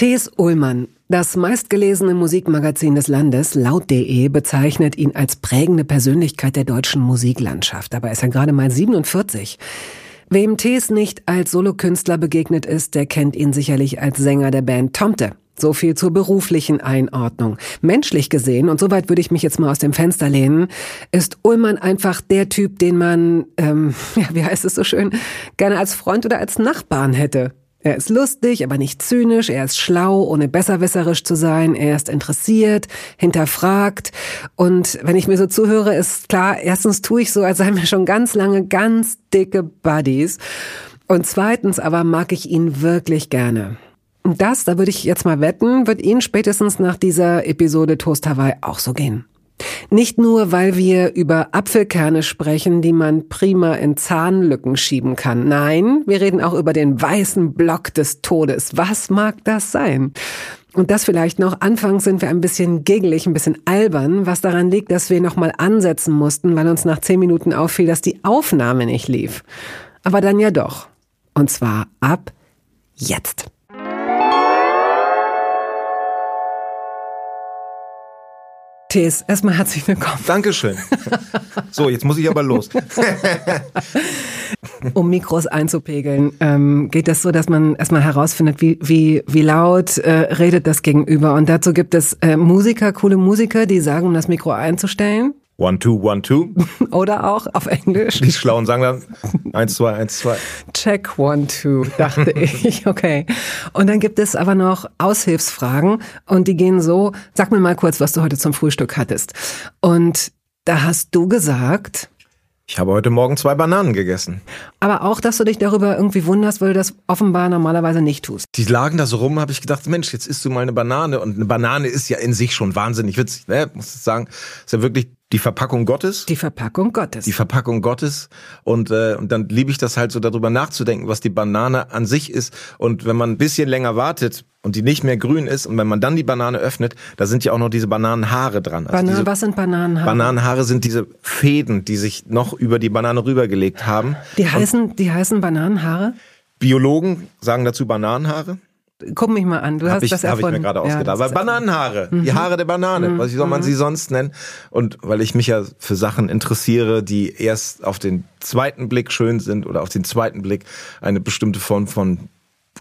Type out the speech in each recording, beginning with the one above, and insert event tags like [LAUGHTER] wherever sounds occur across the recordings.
T.S. Ullmann, das meistgelesene Musikmagazin des Landes, laut.de, bezeichnet ihn als prägende Persönlichkeit der deutschen Musiklandschaft. Dabei ist er gerade mal 47. Wem T.S. nicht als Solokünstler begegnet ist, der kennt ihn sicherlich als Sänger der Band Tomte. So viel zur beruflichen Einordnung. Menschlich gesehen, und soweit würde ich mich jetzt mal aus dem Fenster lehnen, ist Ullmann einfach der Typ, den man, ähm, [LAUGHS] ja, wie heißt es so schön, gerne als Freund oder als Nachbarn hätte. Er ist lustig, aber nicht zynisch, er ist schlau, ohne besserwisserisch zu sein, er ist interessiert, hinterfragt. Und wenn ich mir so zuhöre, ist klar, erstens tue ich so, als seien wir schon ganz lange ganz dicke Buddies. Und zweitens aber mag ich ihn wirklich gerne. Und das, da würde ich jetzt mal wetten, wird Ihnen spätestens nach dieser Episode Toast Hawaii auch so gehen. Nicht nur, weil wir über Apfelkerne sprechen, die man prima in Zahnlücken schieben kann. Nein, wir reden auch über den weißen Block des Todes. Was mag das sein? Und das vielleicht noch. Anfangs sind wir ein bisschen giggelig, ein bisschen albern, was daran liegt, dass wir nochmal ansetzen mussten, weil uns nach zehn Minuten auffiel, dass die Aufnahme nicht lief. Aber dann ja doch. Und zwar ab jetzt. Tees, erstmal herzlich willkommen. Dankeschön. So, jetzt muss ich aber los. [LAUGHS] um Mikros einzupegeln, ähm, geht das so, dass man erstmal herausfindet, wie, wie, wie laut äh, redet das Gegenüber. Und dazu gibt es äh, Musiker, coole Musiker, die sagen, um das Mikro einzustellen. One, two, one, two. [LAUGHS] Oder auch auf Englisch. Die Schlauen sagen dann eins, zwei, eins, zwei. Check, one, two, dachte [LAUGHS] ich. Okay. Und dann gibt es aber noch Aushilfsfragen und die gehen so, sag mir mal kurz, was du heute zum Frühstück hattest. Und da hast du gesagt, ich habe heute Morgen zwei Bananen gegessen. Aber auch, dass du dich darüber irgendwie wunderst, weil du das offenbar normalerweise nicht tust. Die lagen da so rum, habe ich gedacht, Mensch, jetzt isst du mal eine Banane. Und eine Banane ist ja in sich schon wahnsinnig witzig, ne? muss ich sagen. Ist ja wirklich die Verpackung Gottes. Die Verpackung Gottes. Die Verpackung Gottes. Und, äh, und dann liebe ich das halt so darüber nachzudenken, was die Banane an sich ist. Und wenn man ein bisschen länger wartet und die nicht mehr grün ist und wenn man dann die Banane öffnet, da sind ja auch noch diese Bananenhaare dran. Also Banan was sind Bananenhaare? Bananenhaare sind diese Fäden, die sich noch über die Banane rübergelegt haben. Die heißen, die heißen Bananenhaare? Biologen sagen dazu Bananenhaare. Guck mich mal an, du hab hast ich, das erfunden. Habe ich mir gerade ausgedacht. Ja, Weil Bananenhaare, mhm. die Haare der Banane, mhm. was soll man mhm. sie sonst nennen? Und weil ich mich ja für Sachen interessiere, die erst auf den zweiten Blick schön sind oder auf den zweiten Blick eine bestimmte Form von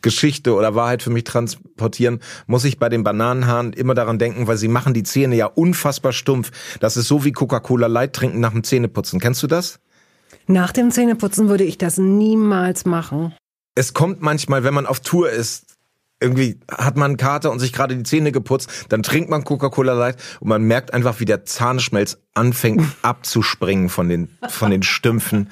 Geschichte oder Wahrheit für mich transportieren, muss ich bei den Bananenhaaren immer daran denken, weil sie machen die Zähne ja unfassbar stumpf. Das ist so wie Coca-Cola Light trinken nach dem Zähneputzen. Kennst du das? Nach dem Zähneputzen würde ich das niemals machen. Es kommt manchmal, wenn man auf Tour ist, irgendwie hat man einen Kater und sich gerade die Zähne geputzt, dann trinkt man Coca-Cola Light und man merkt einfach, wie der Zahnschmelz anfängt abzuspringen von den, von den Stümpfen.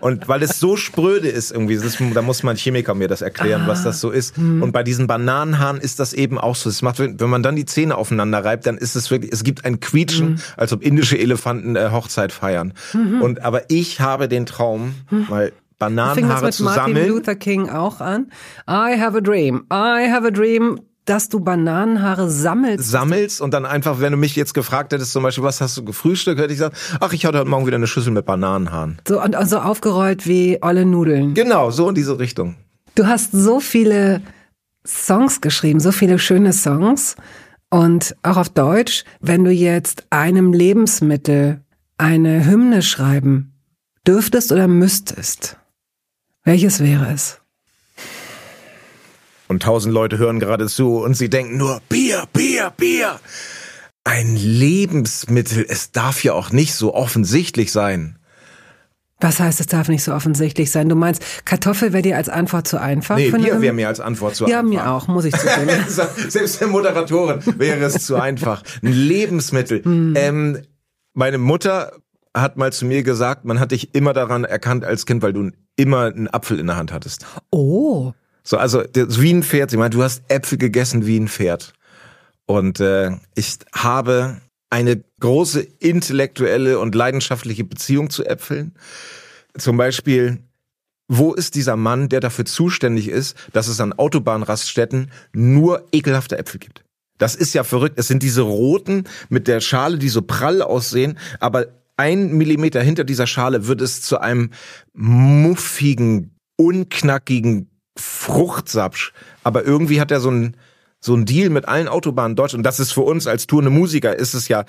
Und weil es so spröde ist irgendwie, ist, da muss man Chemiker mir das erklären, ah, was das so ist. Hm. Und bei diesen Bananenhaaren ist das eben auch so. Es macht, wenn man dann die Zähne aufeinander reibt, dann ist es wirklich, es gibt ein Quietschen, hm. als ob indische Elefanten äh, Hochzeit feiern. Mhm. Und, aber ich habe den Traum, hm. weil Bananenhaare zu sammeln. Martin Luther King auch an. I have a dream. I have a dream dass du Bananenhaare sammelst. Sammelst und dann einfach, wenn du mich jetzt gefragt hättest, zum Beispiel, was hast du gefrühstückt, hätte ich gesagt, ach, ich hatte heute Morgen wieder eine Schüssel mit Bananenhaaren. So, und so aufgerollt wie olle Nudeln. Genau, so in diese Richtung. Du hast so viele Songs geschrieben, so viele schöne Songs. Und auch auf Deutsch, wenn du jetzt einem Lebensmittel eine Hymne schreiben dürftest oder müsstest, welches wäre es? Und tausend Leute hören gerade zu und sie denken nur Bier, Bier, Bier. Ein Lebensmittel, es darf ja auch nicht so offensichtlich sein. Was heißt, es darf nicht so offensichtlich sein? Du meinst, Kartoffel wäre dir als Antwort zu einfach? Nee, Bier wäre mir als Antwort zu ja, einfach. Ja, mir auch, muss ich zugeben. [LAUGHS] Selbst der Moderatorin wäre es zu einfach. Ein Lebensmittel. Hm. Ähm, meine Mutter hat mal zu mir gesagt, man hat dich immer daran erkannt als Kind, weil du immer einen Apfel in der Hand hattest. Oh. So, also wie ein Pferd. Ich meine, du hast Äpfel gegessen wie ein Pferd. Und äh, ich habe eine große intellektuelle und leidenschaftliche Beziehung zu Äpfeln. Zum Beispiel, wo ist dieser Mann, der dafür zuständig ist, dass es an Autobahnraststätten nur ekelhafte Äpfel gibt? Das ist ja verrückt. Es sind diese roten mit der Schale, die so prall aussehen, aber ein Millimeter hinter dieser Schale wird es zu einem muffigen, unknackigen Fruchtsapsch. Aber irgendwie hat er so ein so ein Deal mit allen Autobahnen Deutschland. Und das ist für uns als tourende Musiker ist es ja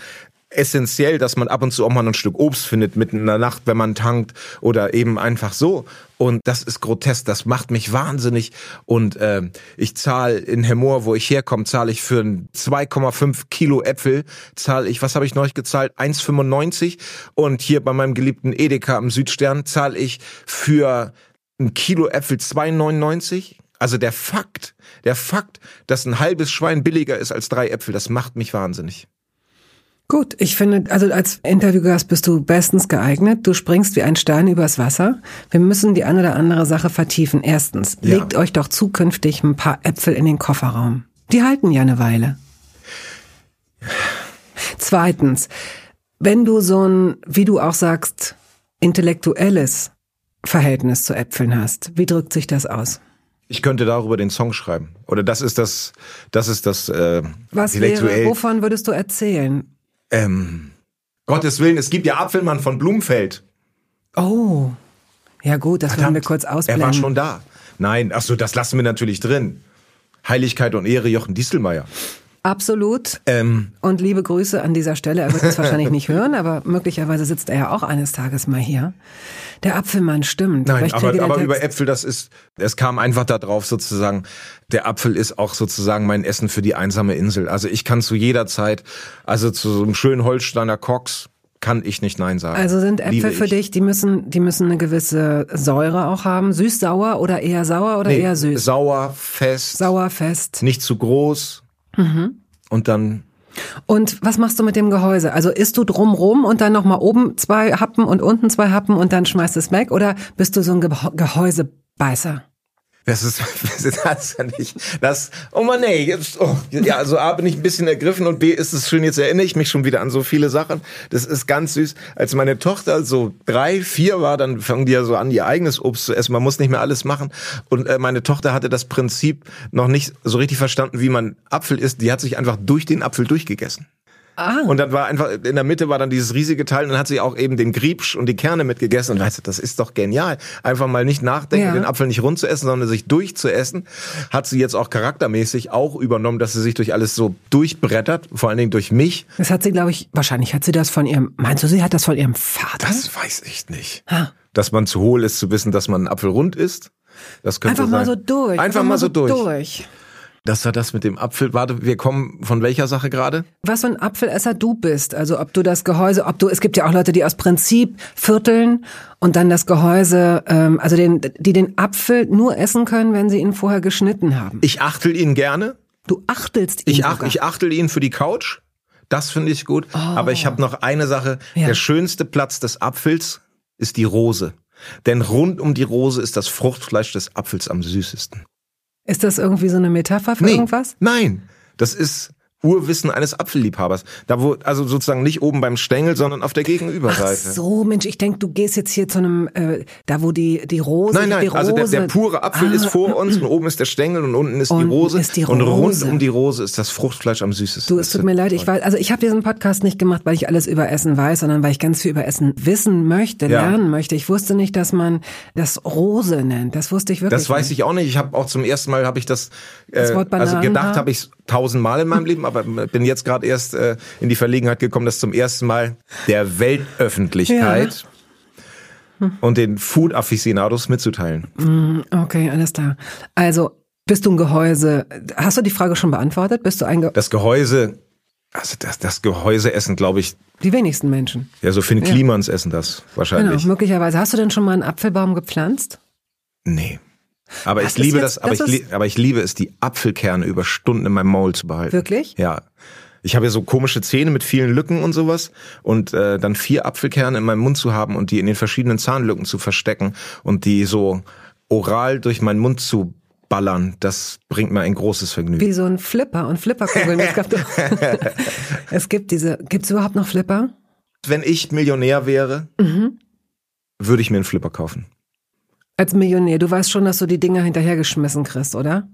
essentiell, dass man ab und zu auch mal ein Stück Obst findet mitten in der Nacht, wenn man tankt oder eben einfach so. Und das ist grotesk, das macht mich wahnsinnig. Und äh, ich zahle in Hemmoor, wo ich herkomme, zahle ich für 2,5 Kilo Äpfel, zahle ich, was habe ich neulich gezahlt? 1,95. Und hier bei meinem geliebten Edeka am Südstern zahle ich für ein Kilo Äpfel 2,99. Also der Fakt, der Fakt, dass ein halbes Schwein billiger ist als drei Äpfel, das macht mich wahnsinnig. Gut, ich finde, also als Interviewgast bist du bestens geeignet. Du springst wie ein Stein übers Wasser. Wir müssen die eine oder andere Sache vertiefen. Erstens, ja. legt euch doch zukünftig ein paar Äpfel in den Kofferraum. Die halten ja eine Weile. Zweitens, wenn du so ein, wie du auch sagst, intellektuelles Verhältnis zu Äpfeln hast, wie drückt sich das aus? Ich könnte darüber den Song schreiben. Oder das ist das, das ist das äh, Was wäre, wovon würdest du erzählen? Ähm, Gottes Willen, es gibt ja Apfelmann von Blumfeld. Oh, ja gut, das Verdammt, wir kurz ausblenden. Er war schon da. Nein, ach so, das lassen wir natürlich drin. Heiligkeit und Ehre Jochen Dieselmeier. Absolut. Ähm, und liebe Grüße an dieser Stelle. Er wird es [LAUGHS] wahrscheinlich nicht hören, aber möglicherweise sitzt er ja auch eines Tages mal hier. Der Apfelmann stimmt. Nein, aber, aber über Äpfel, das ist, es kam einfach da drauf sozusagen, der Apfel ist auch sozusagen mein Essen für die einsame Insel. Also ich kann zu jeder Zeit, also zu so einem schönen Holsteiner Cox, kann ich nicht Nein sagen. Also sind Äpfel für dich, die müssen, die müssen eine gewisse Säure auch haben. Süß, sauer oder eher sauer oder nee, eher süß? Sauer, fest. Sauer, fest. Nicht zu groß. Mhm. Und dann und was machst du mit dem Gehäuse? Also isst du drumrum und dann nochmal oben zwei Happen und unten zwei Happen und dann schmeißt es weg? Oder bist du so ein Gehäusebeißer? [LAUGHS] Das ist, das ist ja nicht, das, oh man, nee, jetzt, oh, ja, also A bin ich ein bisschen ergriffen und B ist es schön, jetzt erinnere ich mich schon wieder an so viele Sachen. Das ist ganz süß. Als meine Tochter so drei, vier war, dann fangen die ja so an, ihr eigenes Obst zu essen. Man muss nicht mehr alles machen. Und äh, meine Tochter hatte das Prinzip noch nicht so richtig verstanden, wie man Apfel isst. Die hat sich einfach durch den Apfel durchgegessen. Ah. Und dann war einfach, in der Mitte war dann dieses riesige Teil und dann hat sie auch eben den Griebsch und die Kerne mitgegessen und weißt du, das ist doch genial. Einfach mal nicht nachdenken, ja. den Apfel nicht rund zu essen, sondern sich durchzuessen. Hat sie jetzt auch charaktermäßig auch übernommen, dass sie sich durch alles so durchbrettert, vor allen Dingen durch mich. Das hat sie, glaube ich, wahrscheinlich hat sie das von ihrem, meinst du, sie hat das von ihrem Vater? Das weiß ich nicht. Ha. Dass man zu hohl ist, zu wissen, dass man einen Apfel rund isst. Das könnte Einfach sein. mal so durch. Einfach, Einfach mal so durch. durch. Das war das mit dem Apfel. Warte, wir kommen von welcher Sache gerade? Was für ein Apfelesser du bist. Also ob du das Gehäuse, ob du, es gibt ja auch Leute, die aus Prinzip vierteln und dann das Gehäuse, ähm, also den, die den Apfel nur essen können, wenn sie ihn vorher geschnitten haben. Ich achtel ihn gerne. Du achtelst ihn. Ich, ach, ich achtel ihn für die Couch. Das finde ich gut. Oh. Aber ich habe noch eine Sache. Ja. Der schönste Platz des Apfels ist die Rose. Denn rund um die Rose ist das Fruchtfleisch des Apfels am süßesten. Ist das irgendwie so eine Metapher für nee, irgendwas? Nein, das ist Urwissen eines Apfelliebhabers. Da wo, also sozusagen nicht oben beim Stängel, sondern auf der Gegenüberseite. Ach so, Mensch, ich denk, du gehst jetzt hier zu einem, äh, da wo die, die Rose, Nein, nein, die Rose, also der, der pure Apfel ah, ist vor uns und oben ist der Stängel und unten ist, und die, Rose, ist die Rose. Und rund um die Rose ist das Fruchtfleisch am süßesten. Du, es tut mir leid, ich weiß, also ich habe diesen Podcast nicht gemacht, weil ich alles über Essen weiß, sondern weil ich ganz viel über Essen wissen möchte, ja. lernen möchte. Ich wusste nicht, dass man das Rose nennt. Das wusste ich wirklich. Das weiß nicht. ich auch nicht. Ich habe auch zum ersten Mal habe ich das, äh, das also gedacht habe ich tausendmal in meinem Leben, aber bin jetzt gerade erst äh, in die Verlegenheit gekommen, das zum ersten Mal der Weltöffentlichkeit ja. und den Food Aficionados mitzuteilen. Mm, okay, alles klar. Also bist du ein Gehäuse? Hast du die Frage schon beantwortet? Bist du ein Ge Das Gehäuse, also das, das Gehäuse essen, glaube ich. Die wenigsten Menschen. Ja, so Finn Klimans ja. essen das wahrscheinlich. Genau, möglicherweise. Hast du denn schon mal einen Apfelbaum gepflanzt? Nee. Aber das ich liebe jetzt, das, aber, das ich, aber ich liebe es, die Apfelkerne über Stunden in meinem Maul zu behalten. Wirklich? Ja. Ich habe ja so komische Zähne mit vielen Lücken und sowas und äh, dann vier Apfelkerne in meinem Mund zu haben und die in den verschiedenen Zahnlücken zu verstecken und die so oral durch meinen Mund zu ballern. Das bringt mir ein großes Vergnügen. Wie so ein Flipper und Flipperkugeln. es, [LAUGHS] gab es gibt diese, gibt's überhaupt noch Flipper? Wenn ich Millionär wäre, Mhm. würde ich mir einen Flipper kaufen. Als Millionär, du weißt schon, dass du die Dinger hinterhergeschmissen kriegst, oder?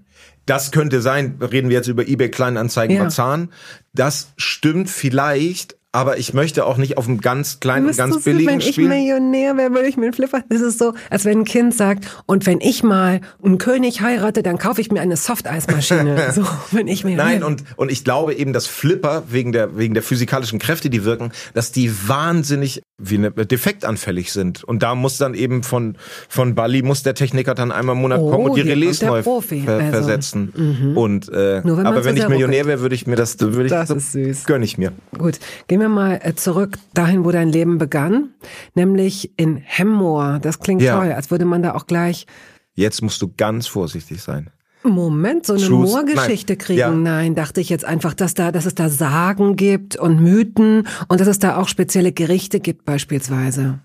Das könnte sein, reden wir jetzt über eBay Kleinanzeigen Ja. Marzahn. Das stimmt vielleicht, aber ich möchte auch nicht auf einem ganz kleinen und ganz billigen wenn ich. Millionär wäre, würde ich mir einen Flipper. Das ist so, als wenn ein Kind sagt, und wenn ich mal einen König heirate, dann kaufe ich mir eine Softeismaschine. [LAUGHS] so, wenn ich Millionär Nein, und, und ich glaube eben, dass Flipper wegen der, wegen der physikalischen Kräfte, die wirken, dass die wahnsinnig wie eine, defektanfällig sind. Und da muss dann eben von, von Bali muss der Techniker dann einmal im Monat Oh, kommen und die Relais neu Profi. ver Also, versetzen. Und, äh, Nur wenn aber wenn ich Millionär wäre, würde ich mir das, würde ich, Das ist süß. gönn ich mir. Gut, gehen wir mal äh, zurück dahin, wo dein Leben begann, nämlich in Hemmoor. Das klingt Ja. toll, als würde man da auch gleich Jetzt musst du ganz vorsichtig sein. Moment, so eine. Moorgeschichte kriegen. Ja. Nein, dachte ich jetzt einfach, dass da, dass es da Sagen gibt und Mythen und dass es da auch spezielle Gerichte gibt beispielsweise.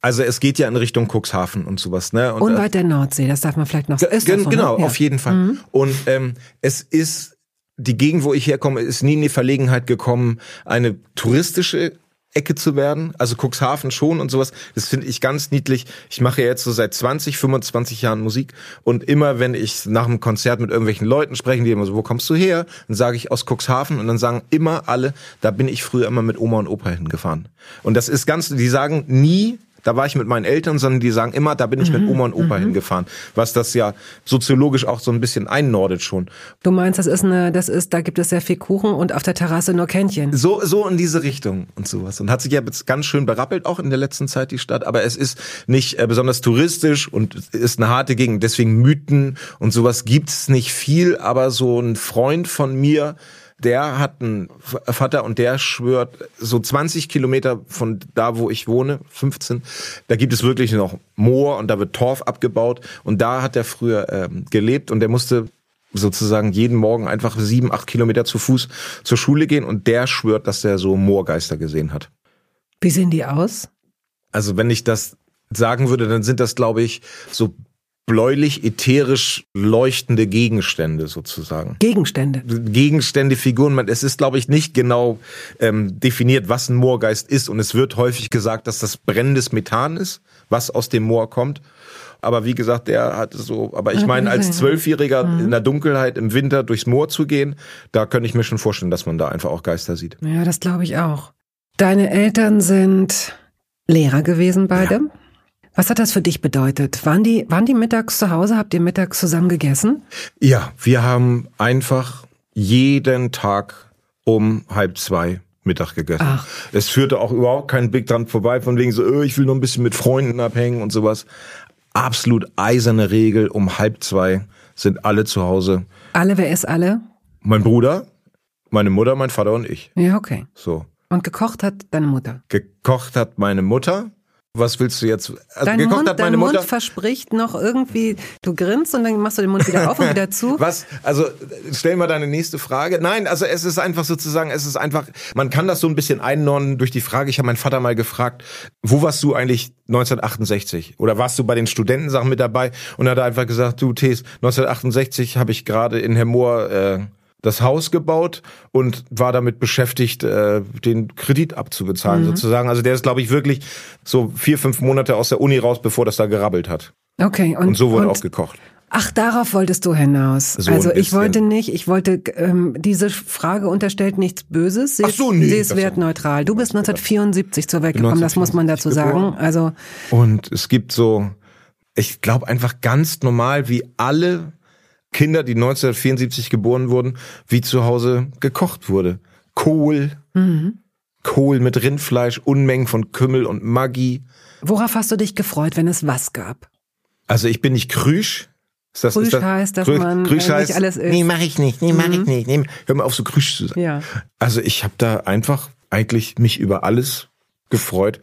Also es geht ja in Richtung Cuxhaven und sowas, ne? Und, äh, Unweit der Nordsee, das darf man vielleicht noch. Ist Gen- das so, genau, ne? Auf jeden Fall. Und ähm, es ist die Gegend, wo ich herkomme, ist nie in die Verlegenheit gekommen, eine touristische Ecke zu werden. Also Cuxhaven schon und sowas. Das finde ich ganz niedlich. Ich mache ja jetzt so seit 20, 25 Jahren Musik und immer, wenn ich nach einem Konzert mit irgendwelchen Leuten spreche, die immer so, wo kommst du her? Dann sage ich aus Cuxhaven und dann sagen immer alle, da bin ich früher immer mit Oma und Opa hingefahren. Und das ist ganz, die sagen nie, da war ich mit meinen Eltern, sondern die sagen immer, da bin ich mit Oma und Opa hingefahren. Was das ja soziologisch auch so ein bisschen einnordet schon. Du meinst, das ist eine, das ist, da gibt es sehr viel Kuchen und auf der Terrasse nur Kännchen. So, so in diese Richtung und sowas. Und hat sich ja jetzt ganz schön berappelt, auch in der letzten Zeit, die Stadt. Aber es ist nicht äh, besonders touristisch und ist eine harte Gegend. Deswegen Mythen und sowas gibt's nicht viel. Aber so ein Freund von mir, der hat einen Vater und der schwört so 20 Kilometer von da, wo ich wohne, 15, da gibt es wirklich noch Moor und da wird Torf abgebaut. Und da hat er früher ähm, gelebt und der musste sozusagen jeden Morgen einfach sieben, acht Kilometer zu Fuß zur Schule gehen und der schwört, dass der so Moorgeister gesehen hat. Wie sehen die aus? Also wenn ich das sagen würde, dann sind das, glaube ich, so bläulich, ätherisch leuchtende Gegenstände sozusagen. Gegenstände. Gegenstände, Figuren, man, es ist, glaube ich, nicht genau ähm, definiert, was ein Moorgeist ist. Und es wird häufig gesagt, dass das brennendes Methan ist, was aus dem Moor kommt. Aber wie gesagt, der hatte so, aber ich meine, als. Zwölfjähriger in der Dunkelheit im Winter durchs Moor zu gehen, da könnte ich mir schon vorstellen, dass man da einfach auch Geister sieht. Ja, das glaube ich auch. Deine Eltern sind Lehrer gewesen, beide. Was hat das für dich bedeutet? Waren die, waren die mittags zu Hause? Habt ihr mittags zusammen gegessen? Ja, wir haben einfach jeden Tag um halb zwei Mittag gegessen. Ach. Es führte auch überhaupt kein Big dran vorbei, von wegen so, öh, ich will noch ein bisschen mit Freunden abhängen und sowas. Absolut eiserne Regel, um halb zwei sind alle zu Hause. Alle, wer ist alle? Mein Bruder, meine Mutter, mein Vater und ich. Ja, okay. So. Und gekocht hat deine Mutter. Gekocht hat meine Mutter. Was willst du jetzt? Also Dein, gekocht Mund, hat dein meine Mund Mutter. verspricht noch irgendwie, du grinst und dann machst du den Mund wieder auf und wieder zu. [LAUGHS] Was? Also stell mal deine nächste Frage. Nein, also es ist einfach sozusagen, es ist einfach, man kann das so ein bisschen einordnen durch die Frage. Ich habe meinen Vater mal gefragt, wo warst du eigentlich 1968? Oder warst du bei den Studentensachen mit dabei? Und er hat einfach gesagt, du Tees, 1968 habe ich gerade in Hemmoor äh, das Haus gebaut und war damit beschäftigt, äh, den Kredit abzubezahlen sozusagen. Also der ist, glaube ich, wirklich so vier, fünf Monate aus der Uni raus, bevor das da gerabbelt hat. Okay, und, Und so wurde und, auch gekocht. Ach, darauf wolltest du hinaus. So also ich wollte nicht, ich wollte, ähm, diese Frage unterstellt nichts Böses. Sie, Ach so, nee, Sie ist wertneutral. Du bist 1974 zur Welt gekommen, das muss man dazu 1974 sagen. Also Und es gibt so, ich glaube einfach ganz normal, wie alle Kinder, die 1974 geboren wurden, wie zu Hause gekocht wurde. Kohl, Kohl mit Rindfleisch, Unmengen von Kümmel und Maggi. worauf hast du dich gefreut, wenn es was gab? Also ich bin nicht krüsch. Ist das, Krüsch ist das, heißt, dass Krüsch- man, Krüsch äh, heißt, nicht alles isst. Nee, mach ich nicht, nee, mach ich nicht. Nee, hör mal auf, so krüsch zu sein. Ja. Also ich habe da einfach eigentlich mich über alles gefreut,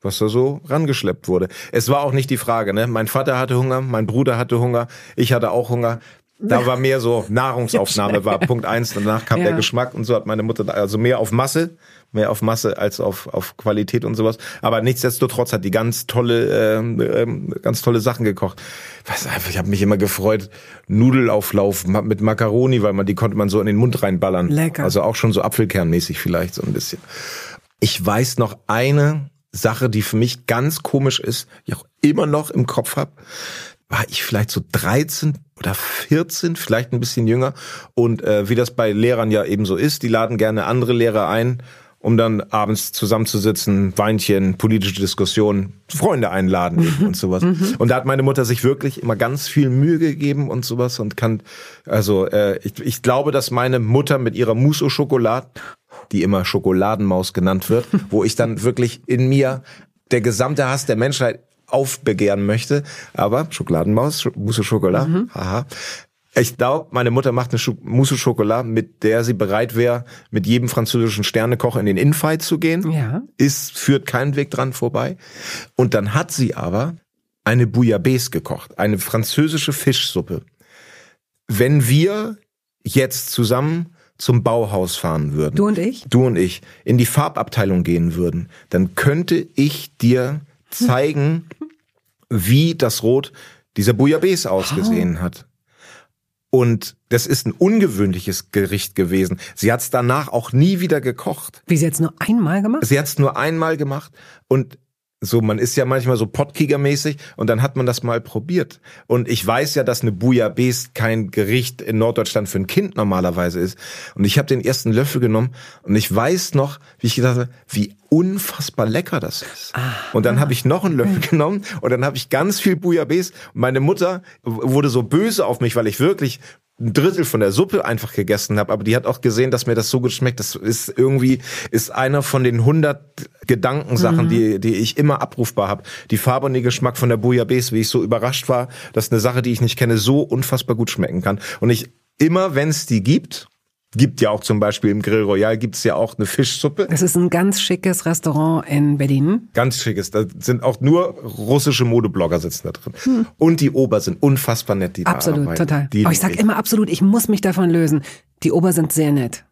was da so rangeschleppt wurde. Es war auch nicht die Frage, ne? Mein Vater hatte Hunger, mein Bruder hatte Hunger, ich hatte auch Hunger. Da war mehr so Nahrungsaufnahme war Punkt eins. Danach kam Ja. der Geschmack und so hat meine Mutter da, also mehr auf Masse, mehr auf Masse als auf, auf Qualität und sowas. Aber nichtsdestotrotz hat die ganz tolle, ähm, ähm, ganz tolle Sachen gekocht. Was, ich habe mich immer gefreut, Nudelauflauf mit Macaroni, weil man die konnte man so in den Mund reinballern. Lecker. Also auch schon so Apfelkernmäßig vielleicht so ein bisschen. Ich weiß noch eine Sache, die für mich ganz komisch ist, die ich auch immer noch im Kopf habe. War ich vielleicht so 13 oder 14, vielleicht ein bisschen jünger. Und äh, wie das bei Lehrern ja eben so ist, die laden gerne andere Lehrer ein, um dann abends zusammenzusitzen, Weinchen, politische Diskussionen, Freunde einladen eben und sowas. Und da hat meine Mutter sich wirklich immer ganz viel Mühe gegeben und sowas und kann, also äh, ich, ich glaube, dass meine Mutter mit ihrer Mousse au Chocolat die immer Schokoladenmaus genannt wird, wo ich dann wirklich in mir der gesamte Hass der Menschheit aufbegehren möchte. Aber Schokoladenmaus, Sch- Mousse au Chocolat, haha. Ich glaube, meine Mutter macht eine Mousse au Chocolat, mit der sie bereit wäre, mit jedem französischen Sternekoch in den Infight zu gehen. Ja. Ist, führt keinen Weg dran vorbei. Und dann hat sie aber eine Bouillabaisse gekocht, eine französische Fischsuppe. Wenn wir jetzt zusammen zum Bauhaus fahren würden, Du und ich? du und ich, in die Farbabteilung gehen würden, dann könnte ich dir [LAUGHS] zeigen, wie das Rot dieser Bouillabaisse ausgesehen hat. Und das ist ein ungewöhnliches Gericht gewesen. Sie hat es danach auch nie wieder gekocht. Wie sie jetzt nur einmal gemacht? Sie hat es nur einmal gemacht und so, man ist ja manchmal so Pottkieger-mäßig und dann hat man das mal probiert. Und ich weiß ja, dass eine Bouillabaisse kein Gericht in Norddeutschland für ein Kind normalerweise ist. Und ich habe den ersten Löffel genommen und ich weiß noch, wie ich gedacht habe, wie unfassbar lecker das ist. Und dann habe ich noch einen Löffel genommen und dann habe ich ganz viel Bouillabaisse. Und meine Mutter wurde so böse auf mich, weil ich wirklich ein Drittel von der Suppe einfach gegessen habe, aber die hat auch gesehen, dass mir das so gut schmeckt. Das ist irgendwie ist einer von den 100 Gedankensachen, die die ich immer abrufbar habe. Die Farbe und den Geschmack von der Bouillabaisse, wie ich so überrascht war, dass eine Sache, die ich nicht kenne, so unfassbar gut schmecken kann. Und ich immer, wenn es die gibt, gibt ja auch zum Beispiel im Grill Royal gibt's ja auch eine Fischsuppe. Das ist ein ganz schickes Restaurant in Berlin. Ganz schickes. Da sind auch nur russische Modeblogger sitzen da drin. Und die Ober sind unfassbar nett, die da Absolut, arbeiten. total. Die, oh, ich sag immer absolut, ich muss mich davon lösen. Die Ober sind sehr nett.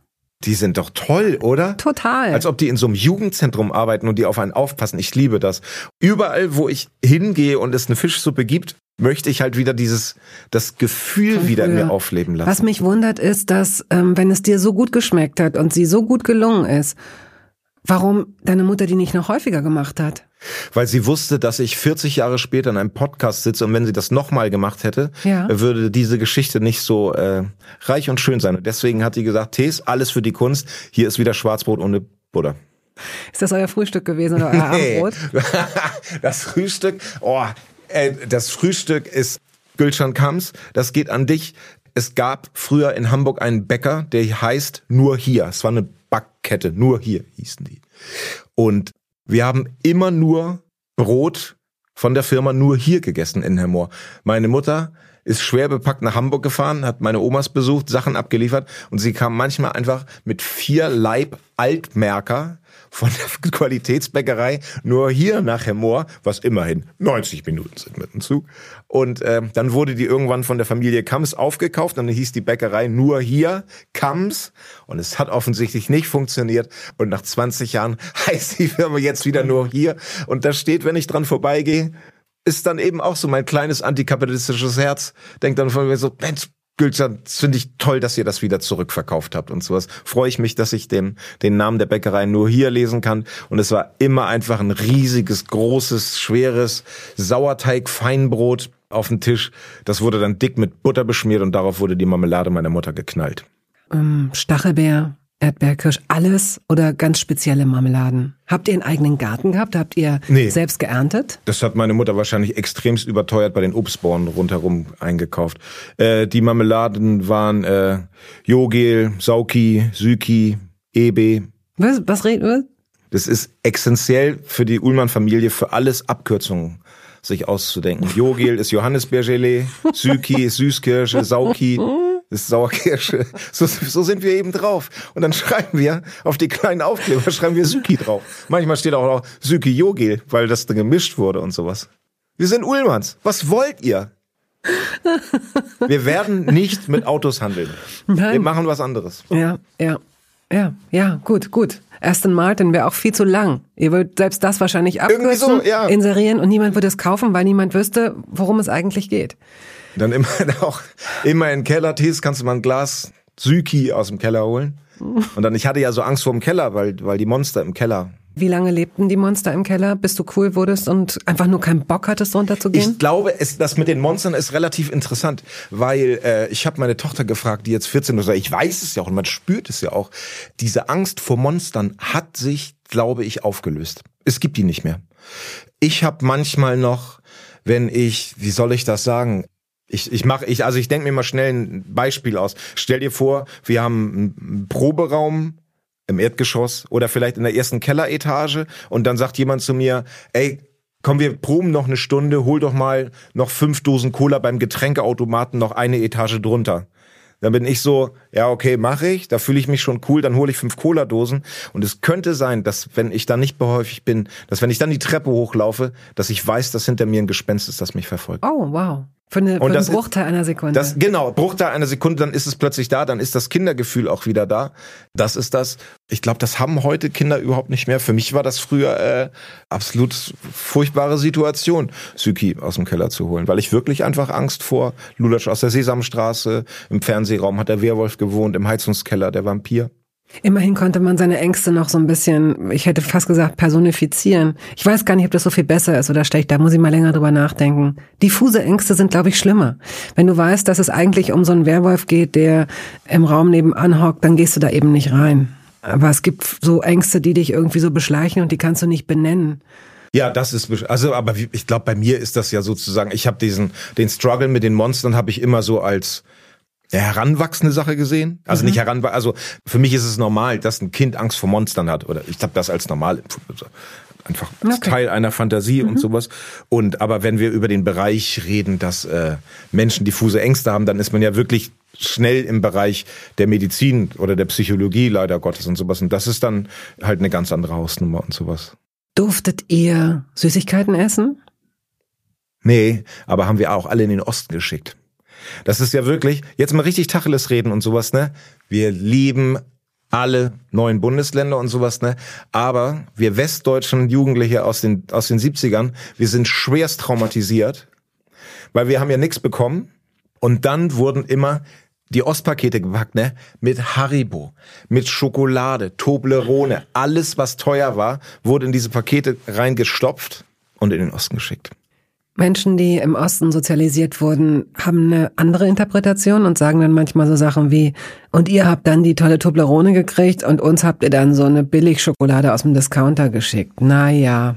Die sind doch toll, oder? Total. Als ob die in so einem Jugendzentrum arbeiten und die auf einen aufpassen. Ich liebe das. Überall, wo ich hingehe und es eine Fischsuppe gibt, möchte ich halt wieder dieses, das Gefühl Von wieder in mir aufleben lassen. Was mich wundert ist, dass ähm, wenn es dir so gut geschmeckt hat und sie so gut gelungen ist, warum deine Mutter die nicht noch häufiger gemacht hat. Weil sie wusste, dass ich 40 Jahre später in einem Podcast sitze und wenn sie das nochmal gemacht hätte, Ja. würde diese Geschichte nicht so äh, reich und schön sein. Und deswegen hat sie gesagt, Tees, alles für die Kunst. Hier ist wieder Schwarzbrot ohne Butter. Ist das euer Frühstück gewesen oder euer [LAUGHS] Abendbrot? [LAUGHS] das Frühstück, oh, äh, das Frühstück ist Gülcan Kams, das geht an dich. Es gab früher in Hamburg einen Bäcker, der heißt Nur hier. Es war eine Backkette, Nur hier hießen die. Und wir haben immer nur Brot von der Firma Nur hier gegessen in Hemmoor. Meine Mutter ist schwer bepackt nach Hamburg gefahren, hat meine Omas besucht, Sachen abgeliefert und sie kam manchmal einfach mit vier Leib Altmerker von der [LAUGHS] Qualitätsbäckerei nur hier nach Hemmoor, was immerhin 90 Minuten sind mit dem Zug. Und ähm, dann wurde die irgendwann von der Familie Kams aufgekauft und dann hieß die Bäckerei nur hier Kams und es hat offensichtlich nicht funktioniert. Und nach 20 Jahren [LAUGHS] heißt die Firma jetzt wieder nur hier. Und da steht, wenn ich dran vorbeigehe, ist dann eben auch so mein kleines antikapitalistisches Herz, denkt dann von mir so, Mensch, Gülcan, finde ich toll, dass ihr das wieder zurückverkauft habt und sowas. Freue ich mich, dass ich den, den Namen der Bäckerei nur hier lesen kann. Und es war immer einfach ein riesiges, großes, schweres Sauerteig-Feinbrot auf dem Tisch. Das wurde dann dick mit Butter beschmiert und darauf wurde die Marmelade meiner Mutter geknallt. Ähm, Stachelbeer, Erdbeerkirsch, alles oder ganz spezielle Marmeladen? Habt ihr einen eigenen Garten gehabt? Habt ihr Nee. selbst geerntet? Das hat meine Mutter wahrscheinlich extremst überteuert bei den Obstbauern rundherum eingekauft. Äh, die Marmeladen waren äh, Jogel, Sauki, Süki, Ebe. Was, was redet was? Das ist essentiell für die Ullmann-Familie, für alles Abkürzungen sich auszudenken. Jogel ist Johannisbeergelee, Süki ist Süßkirsche, Sauki [LAUGHS] ist Sauerkirsche. So, so sind wir eben drauf. Und dann schreiben wir auf die kleinen Aufkleber, schreiben wir Süki drauf. Manchmal steht auch noch Süki Jogel, weil das dann gemischt wurde und sowas. Wir sind Ullmanns. Was wollt ihr? Wir werden nicht mit Autos handeln. Nein. Wir machen was anderes. Ja, ja, ja, ja, gut, gut. Aston Martin wäre auch viel zu lang. Ihr würdet selbst das wahrscheinlich abkürzen, so, ja. inserieren und niemand würde es kaufen, weil niemand wüsste, worum es eigentlich geht. Dann immer [LAUGHS] auch immer in Kellertees kannst du mal ein Glas Syki aus dem Keller holen. Und dann, ich hatte ja so Angst vor dem Keller, weil, weil die Monster im Keller. Wie lange lebten die Monster im Keller, bis du cool wurdest und einfach nur keinen Bock hattest, runterzugehen? Ich glaube, es, das mit den Monstern ist relativ interessant, weil äh, ich habe meine Tochter gefragt, die jetzt 14 ist, ich weiß es ja auch und man spürt es ja auch. Diese Angst vor Monstern hat sich, glaube ich, aufgelöst. Es gibt die nicht mehr. Ich habe manchmal noch, wenn ich, wie soll ich das sagen? Ich, ich mache, ich, also ich denke mir mal schnell ein Beispiel aus. Stell dir vor, wir haben einen Proberaum im Erdgeschoss oder vielleicht in der ersten Kelleretage und dann sagt jemand zu mir, ey, komm, wir proben noch eine Stunde, hol doch mal noch fünf Dosen Cola beim Getränkeautomaten noch eine Etage drunter. Dann bin ich so, ja, okay, mache ich, da fühle ich mich schon cool, dann hole ich fünf Cola-Dosen. Und es könnte sein, dass wenn ich da nicht behäufig bin, dass wenn ich dann die Treppe hochlaufe, dass ich weiß, dass hinter mir ein Gespenst ist, das mich verfolgt. Oh, wow. Für, eine, für Und einen Bruchteil einer Sekunde. Das, genau, Bruchteil einer Sekunde, dann ist es plötzlich da, dann ist das Kindergefühl auch wieder da. Das ist das. Ich glaube, das haben heute Kinder überhaupt nicht mehr. Für mich war das früher äh, absolut furchtbare Situation, Syki aus dem Keller zu holen, weil ich wirklich einfach Angst vor Lulatsch aus der Sesamstraße, im Fernsehraum hat der Werwolf gewohnt, im Heizungskeller der Vampir. Immerhin konnte man seine Ängste noch so ein bisschen, ich hätte fast gesagt, personifizieren. Ich weiß gar nicht, ob das so viel besser ist oder schlecht. Da muss ich mal länger drüber nachdenken. Diffuse Ängste sind, glaube ich, schlimmer. Wenn du weißt, dass es eigentlich um so einen Werwolf geht, der im Raum nebenan hockt, dann gehst du da eben nicht rein. Aber es gibt so Ängste, die dich irgendwie so beschleichen und die kannst du nicht benennen. Ja, das ist also, aber ich glaube, bei mir ist das ja sozusagen. Ich habe diesen den Struggle mit den Monstern habe ich immer so als ja, heranwachsende Sache gesehen. Also nicht heran, also für mich ist es normal, dass ein Kind Angst vor Monstern hat oder ich habe das als normal einfach als Okay. Teil einer Fantasie und sowas. Und aber wenn wir über den Bereich reden, dass äh, Menschen diffuse Ängste haben, dann ist man ja wirklich schnell im Bereich der Medizin oder der Psychologie leider Gottes und sowas. Und das ist dann halt eine ganz andere Hausnummer und sowas. Durftet ihr Süßigkeiten essen? Nee, aber haben wir auch alle in den Osten geschickt. Das ist ja wirklich, jetzt mal richtig Tacheles reden und sowas, ne? Wir lieben alle neuen Bundesländer und sowas, ne? Aber wir westdeutschen Jugendliche aus den, aus den 70ern, wir sind schwerst traumatisiert, weil wir haben ja nichts bekommen und dann wurden immer die Ostpakete gepackt, ne? Mit Haribo, mit Schokolade, Toblerone, alles was teuer war, wurde in diese Pakete reingestopft und in den Osten geschickt. Menschen, die im Osten sozialisiert wurden, haben eine andere Interpretation und sagen dann manchmal so Sachen wie, und ihr habt dann die tolle Toblerone gekriegt und uns habt ihr dann so eine Billigschokolade aus dem Discounter geschickt. Naja.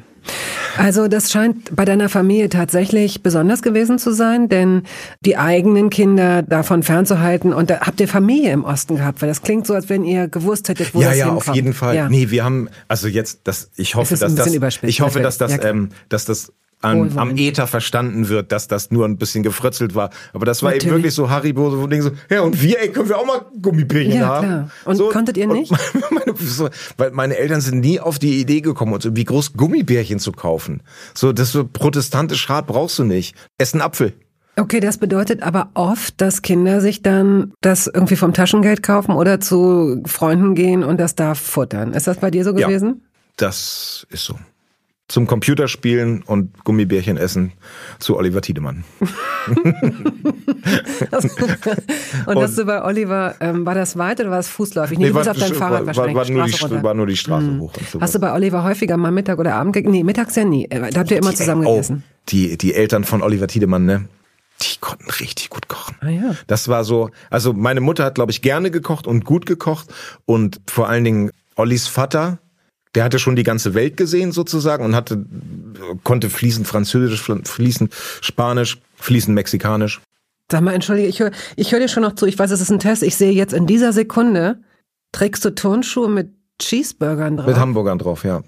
Also das scheint bei deiner Familie tatsächlich besonders gewesen zu sein, denn die eigenen Kinder davon fernzuhalten und da habt ihr Familie im Osten gehabt, weil das klingt so, als wenn ihr gewusst hättet, wo ja, das ja, hinkommt. auf jeden Fall. Ja. Nee, wir haben, also jetzt, das, ich hoffe, ein dass das, ich hoffe, dass das. Ja, ähm, dass das an, am. Ether verstanden wird, dass das nur ein bisschen gefritzelt war. Aber das war eben Natürlich. wirklich so Haribo, so Ding so, ja, und wir, ey, können wir auch mal Gummibärchen Ja, haben? klar. Und so, konntet ihr nicht? [LAUGHS] Meine, so, weil meine Eltern sind nie auf die Idee gekommen, uns irgendwie groß Gummibärchen zu kaufen. So, das so protestantisch hart brauchst du nicht. Ess einen Apfel. Okay, das bedeutet aber oft, dass Kinder sich dann das irgendwie vom Taschengeld kaufen oder zu Freunden gehen und das da futtern. Ist das bei dir so Ja. gewesen? Das ist so. Zum Computerspielen und Gummibärchen essen zu Oliver Tiedemann. und dass du bei Oliver, ähm, war das weit oder war das fußläufig? Nee, du bist auf dein Fahrrad war, wahrscheinlich. war, nur die, runter. War nur die Straße hoch. Und sowas. Hast du bei Oliver häufiger mal Mittag oder Abend gegessen? Nee, mittags ja nie. Da habt ihr immer zusammen oh, gegessen. die, die Eltern von Oliver Tiedemann, ne? Die konnten richtig gut kochen. Ah ja. Das war so, also meine Mutter hat, glaube ich, gerne gekocht und gut gekocht. Und vor allen Dingen Ollis Vater, der hatte schon die ganze Welt gesehen sozusagen und hatte, konnte fließend Französisch, fließend Spanisch, fließend Mexikanisch. Sag mal, entschuldige, ich höre ich hör dir schon noch zu. Ich weiß, es ist ein Test. Ich sehe jetzt in dieser Sekunde, trägst du Turnschuhe mit Cheeseburgern drauf. Mit Hamburgern drauf, ja.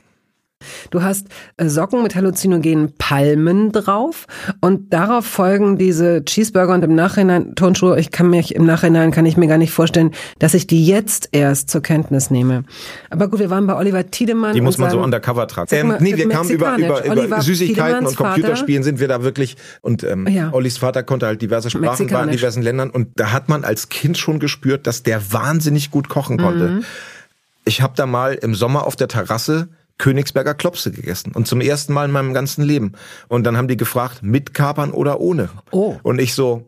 Du hast äh, Socken mit halluzinogenen Palmen drauf und darauf folgen diese Cheeseburger und im Nachhinein Tonschuhe. Ich kann mich im Nachhinein kann ich mir gar nicht vorstellen, dass ich die jetzt erst zur Kenntnis nehme. Aber gut, wir waren bei Oliver Tiedemann. Die muss man sagen, so undercover tragen. Ähm, nee, wir kamen über, über, über Süßigkeiten und Computerspielen sind wir da wirklich und ähm, ja. Ollis Vater konnte halt diverse Sprachen, war in diversen Ländern und da hat man als Kind schon gespürt, dass der wahnsinnig gut kochen konnte. Mhm. Ich habe da mal im Sommer auf der Terrasse Königsberger Klopse gegessen. Und zum ersten Mal in meinem ganzen Leben. Und dann haben die gefragt, mit Kapern oder ohne? Oh. Und ich so,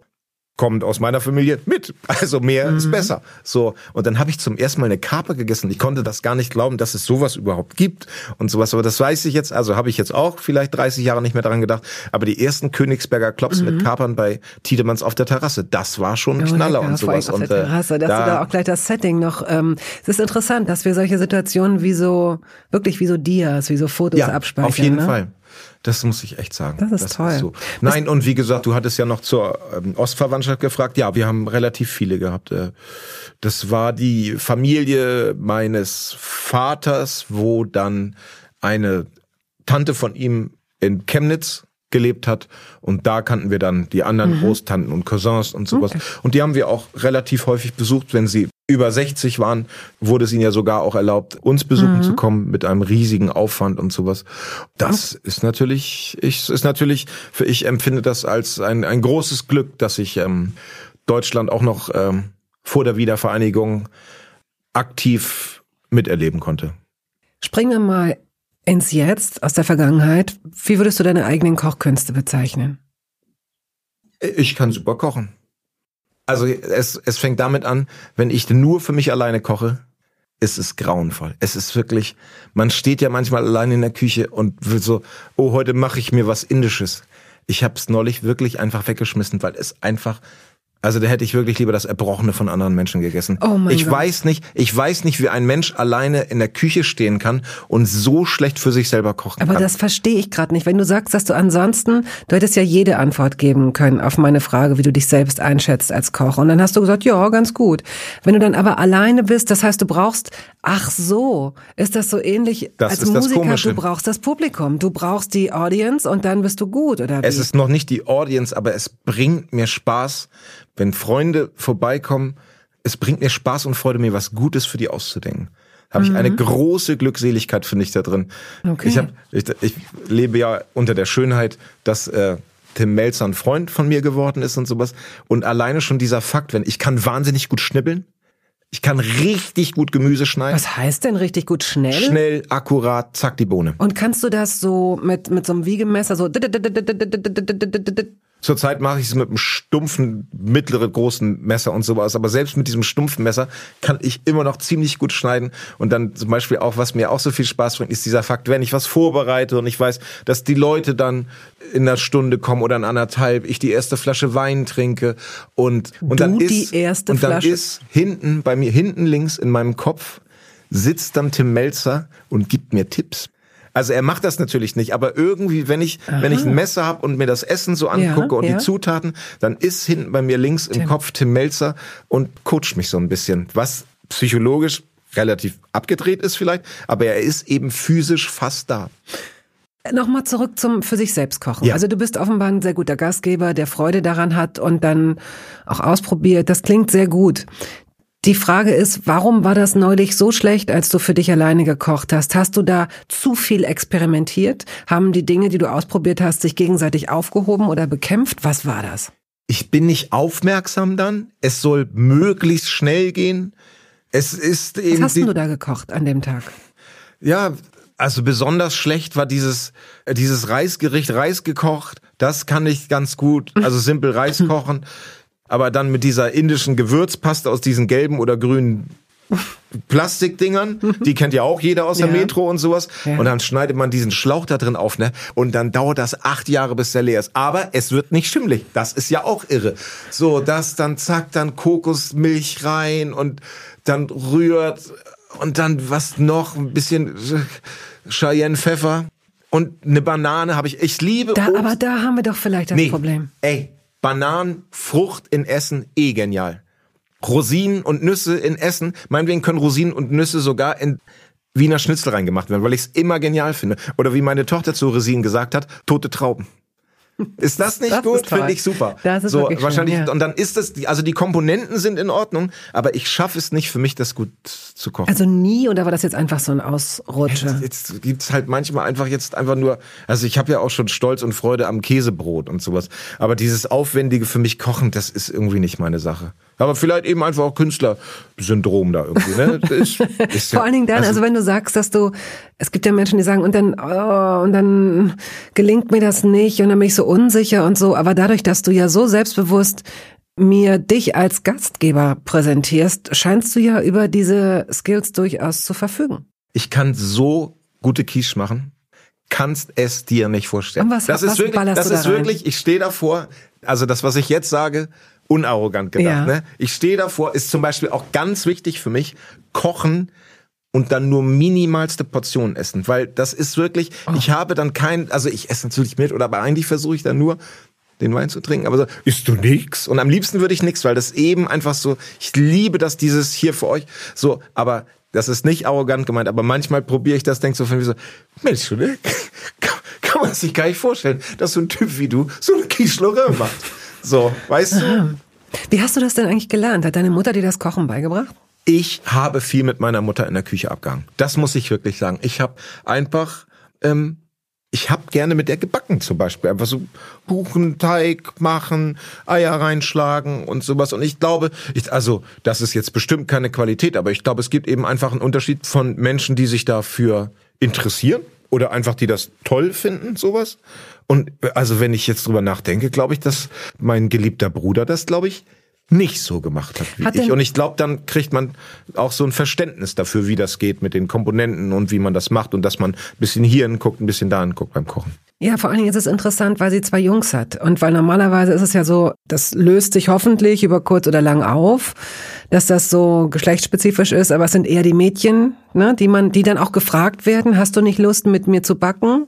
kommt aus meiner Familie mit. Also mehr mhm. ist besser. So und dann habe ich zum ersten Mal eine Kaper gegessen. Ich konnte das gar nicht glauben, dass es sowas überhaupt gibt und sowas. Aber das weiß ich jetzt. Also habe ich jetzt auch vielleicht 30 Jahre nicht mehr daran gedacht. Aber die ersten Königsberger Klops mhm. mit Kapern bei Tiedemanns auf der Terrasse, das war schon ein oh, Knaller lecker, und sowas. Auf der äh, Terrasse, dass da, du da auch gleich das Setting noch. Ähm, es ist interessant, dass wir solche Situationen wie so wirklich wie so Dias, wie so Fotos ja, abspeichern. Auf jeden ne? Fall. Das muss ich echt sagen. Das ist das toll. Ist so. Nein, und wie gesagt, du hattest ja noch zur ähm, Ostverwandtschaft gefragt. Ja, wir haben relativ viele gehabt. Äh, das war die Familie meines Vaters, wo dann eine Tante von ihm in Chemnitz gelebt hat und da kannten wir dann die anderen mhm. Großtanten und Cousins und sowas okay. und die haben wir auch relativ häufig besucht, wenn sie über 60 waren, wurde es ihnen ja sogar auch erlaubt, uns besuchen mhm. zu kommen mit einem riesigen Aufwand und sowas. Das okay. ist natürlich, ich ist natürlich, für ich empfinde das als ein, ein großes Glück, dass ich ähm, Deutschland auch noch ähm, vor der Wiedervereinigung aktiv miterleben konnte. Springen wir mal ins Jetzt aus der Vergangenheit. Wie würdest du deine eigenen Kochkünste bezeichnen? Ich kann super kochen. Also es, es fängt damit an, wenn ich nur für mich alleine koche, ist es grauenvoll. Es ist wirklich, man steht ja manchmal allein in der Küche und will so, oh, heute mache ich mir was Indisches. Ich habe es neulich wirklich einfach weggeschmissen, weil es einfach also da hätte ich wirklich lieber das Erbrochene von anderen Menschen gegessen. Oh mein ich Gott. weiß nicht, ich weiß nicht, wie ein Mensch alleine in der Küche stehen kann und so schlecht für sich selber kochen Aber kann. Aber das verstehe ich gerade nicht. Wenn du sagst, dass du ansonsten, du hättest ja jede Antwort geben können auf meine Frage, wie du dich selbst einschätzt als Koch. Und dann hast du gesagt, ja, ganz gut. Wenn du dann aber alleine bist, das heißt, du brauchst, ach so, ist das so ähnlich das als Musiker, du brauchst das Publikum, du brauchst die Audience und dann bist du gut, oder wie? Es ist noch nicht die Audience, aber es bringt mir Spaß, wenn Freunde vorbeikommen, es bringt mir Spaß und Freude, mir was Gutes für die auszudenken. Habe mhm. ich eine mhm. große Glückseligkeit, finde ich, da drin. Okay. Ich, hab, ich, ich lebe ja unter der Schönheit, dass äh, Tim Melzer ein Freund von mir geworden ist und sowas. Und alleine schon dieser Fakt, wenn ich kann wahnsinnig gut schnibbeln, ich kann richtig gut Gemüse schneiden. Was heißt denn richtig gut schnell? Schnell, akkurat, zack, die Bohne. Und kannst du das so mit, mit so einem Wiegemesser so Zurzeit mache ich es mit einem stumpfen, mittleren, großen Messer und sowas. Aber selbst mit diesem stumpfen Messer kann ich immer noch ziemlich gut schneiden. Und dann zum Beispiel auch, was mir auch so viel Spaß bringt, ist dieser Fakt, wenn ich was vorbereite und ich weiß, dass die Leute dann in einer Stunde kommen oder in anderthalb, ich die erste Flasche Wein trinke und, und dann ist, und dann Flasche? ist hinten, bei mir hinten links in meinem Kopf sitzt dann Tim Melzer und gibt mir Tipps. Also er macht das natürlich nicht, aber irgendwie, wenn ich, Aha. wenn ich ein Messer habe und mir das Essen so angucke ja, und ja. die Zutaten, dann ist hinten bei mir links im Kopf Tim Melzer und coacht mich so ein bisschen. Was psychologisch relativ abgedreht ist vielleicht, aber er ist eben physisch fast da. Nochmal zurück zum für sich selbst kochen. Ja. Also du bist offenbar ein sehr guter Gastgeber, der Freude daran hat und dann auch ausprobiert. Das klingt sehr gut. Die Frage ist, warum war das neulich so schlecht, als du für dich alleine gekocht hast? Hast du da zu viel experimentiert? Haben die Dinge, die du ausprobiert hast, sich gegenseitig aufgehoben oder bekämpft? Was war das? Ich bin nicht aufmerksam dann. Es soll möglichst schnell gehen. Es ist eben. Was hast du da gekocht an dem Tag? Ja, also besonders schlecht war dieses, dieses Reisgericht, Reis gekocht. Das kann ich ganz gut. Also simpel Reis [LAUGHS] kochen aber dann mit dieser indischen Gewürzpaste aus diesen gelben oder grünen Plastikdingern, die kennt ja auch jeder aus der ja. Metro und sowas. Ja. Und dann schneidet man diesen Schlauch da drin auf, ne? Und dann dauert das acht Jahre, bis der leer ist. Aber es wird nicht schimmlig. Das ist ja auch irre. So, das dann zack, dann Kokosmilch rein und dann rührt und dann was noch, ein bisschen Cheyenne Pfeffer und eine Banane habe ich. Ich liebe da, Obst. Aber da haben wir doch vielleicht das nee, Problem. Ey, Bananen, Frucht in Essen, eh genial. Rosinen und Nüsse in Essen, meinetwegen können Rosinen und Nüsse sogar in Wiener Schnitzel reingemacht werden, weil ich es immer genial finde. Oder wie meine Tochter zu Resin gesagt hat, tote Trauben. Ist das nicht Das gut? Finde ich super. Das ist so wirklich schön, wahrscheinlich ja. und dann ist es die, also die Komponenten sind in Ordnung, aber ich schaffe es nicht für mich das gut zu kochen. Also nie oder war das jetzt einfach so ein Ausrutscher? Jetzt gibt's halt manchmal einfach jetzt einfach nur, also ich habe ja auch schon Stolz und Freude am Käsebrot und sowas, aber dieses aufwendige für mich kochen, das ist irgendwie nicht meine Sache. Aber vielleicht eben einfach auch Künstlersyndrom da irgendwie, ne? Ist, [LAUGHS] ist Vor ja- allen Dingen dann, also, wenn du sagst, dass du, es gibt ja Menschen, die sagen, und dann, oh, und dann gelingt mir das nicht und dann bin ich so unsicher und so, aber dadurch, dass du ja so selbstbewusst mir dich als Gastgeber präsentierst, scheinst du ja über diese Skills durchaus zu verfügen. ich kann so gute Quiche machen, kannst es dir nicht vorstellen. Und was- das was ist wirklich, das du da ist rein? wirklich, ich stehe davor, also das, was ich jetzt sage, unarrogant gedacht. Ja. Ne? Ich stehe davor, ist zum Beispiel auch ganz wichtig für mich, kochen und dann nur minimalste Portionen essen, weil das ist wirklich, Oh. ich habe dann kein, also ich esse natürlich mit, oder aber eigentlich versuche ich dann nur den Wein zu trinken, aber so, isst du nix? Und am liebsten würde ich nix, weil das eben einfach so, ich liebe das, dieses hier für euch, so, aber das ist nicht arrogant gemeint, aber manchmal probiere ich das, denk so von mir so, Mensch, ne? [LAUGHS] kann, kann man sich gar nicht vorstellen, dass so ein Typ wie du so eine Quiche macht. So, weißt du? Wie hast du das denn eigentlich gelernt? Hat deine Mutter dir das Kochen beigebracht? Ich habe viel mit meiner Mutter in der Küche abgehangen. Das muss ich wirklich sagen. Ich habe einfach, ähm, ich habe gerne mit der gebacken zum Beispiel. Einfach so Kuchenteig machen, Eier reinschlagen und sowas. Und ich glaube, ich, also das ist jetzt bestimmt keine Qualität, aber ich glaube, es gibt eben einfach einen Unterschied von Menschen, die sich dafür interessieren oder einfach die das toll finden, sowas. Und also wenn ich jetzt drüber nachdenke, glaube ich, dass mein geliebter Bruder das, glaube ich, nicht so gemacht hat wie Hat ich. Und ich glaube, dann kriegt man auch so ein Verständnis dafür, wie das geht mit den Komponenten und wie man das macht und dass man ein bisschen hier hinguckt, ein bisschen da hinguckt beim Kochen. Ja, vor allen Dingen ist es interessant, weil sie zwei Jungs hat. Und weil normalerweise ist es ja so, das löst sich hoffentlich über kurz oder lang auf, dass das so geschlechtsspezifisch ist, aber es sind eher die Mädchen, ne, die man, die dann auch gefragt werden, hast du nicht Lust mit mir zu backen?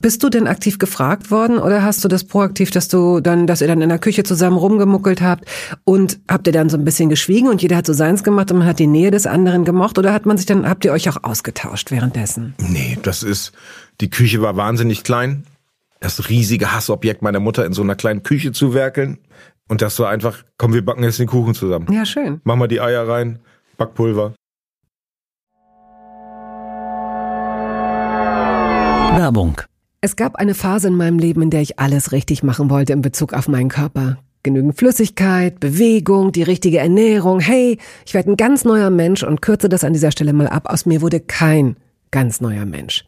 Bist du denn aktiv gefragt worden oder hast du das proaktiv, dass du dann, dass ihr dann in der Küche zusammen rumgemuckelt habt und habt ihr dann so ein bisschen geschwiegen und jeder hat so seins gemacht und man hat die Nähe des anderen gemocht oder hat man sich dann, habt ihr euch auch ausgetauscht währenddessen? Nee, das ist, die Küche war wahnsinnig klein. Das riesige Hassobjekt meiner Mutter in so einer kleinen Küche zu werkeln. Und das war einfach, komm, wir backen jetzt den Kuchen zusammen. Ja, schön. Mach mal die Eier rein, Backpulver. Werbung. Es gab eine Phase in meinem Leben, in der ich alles richtig machen wollte in Bezug auf meinen Körper. Genügend Flüssigkeit, Bewegung, die richtige Ernährung. Hey, ich werde ein ganz neuer Mensch und kürze das an dieser Stelle mal ab. Aus mir wurde kein ganz neuer Mensch.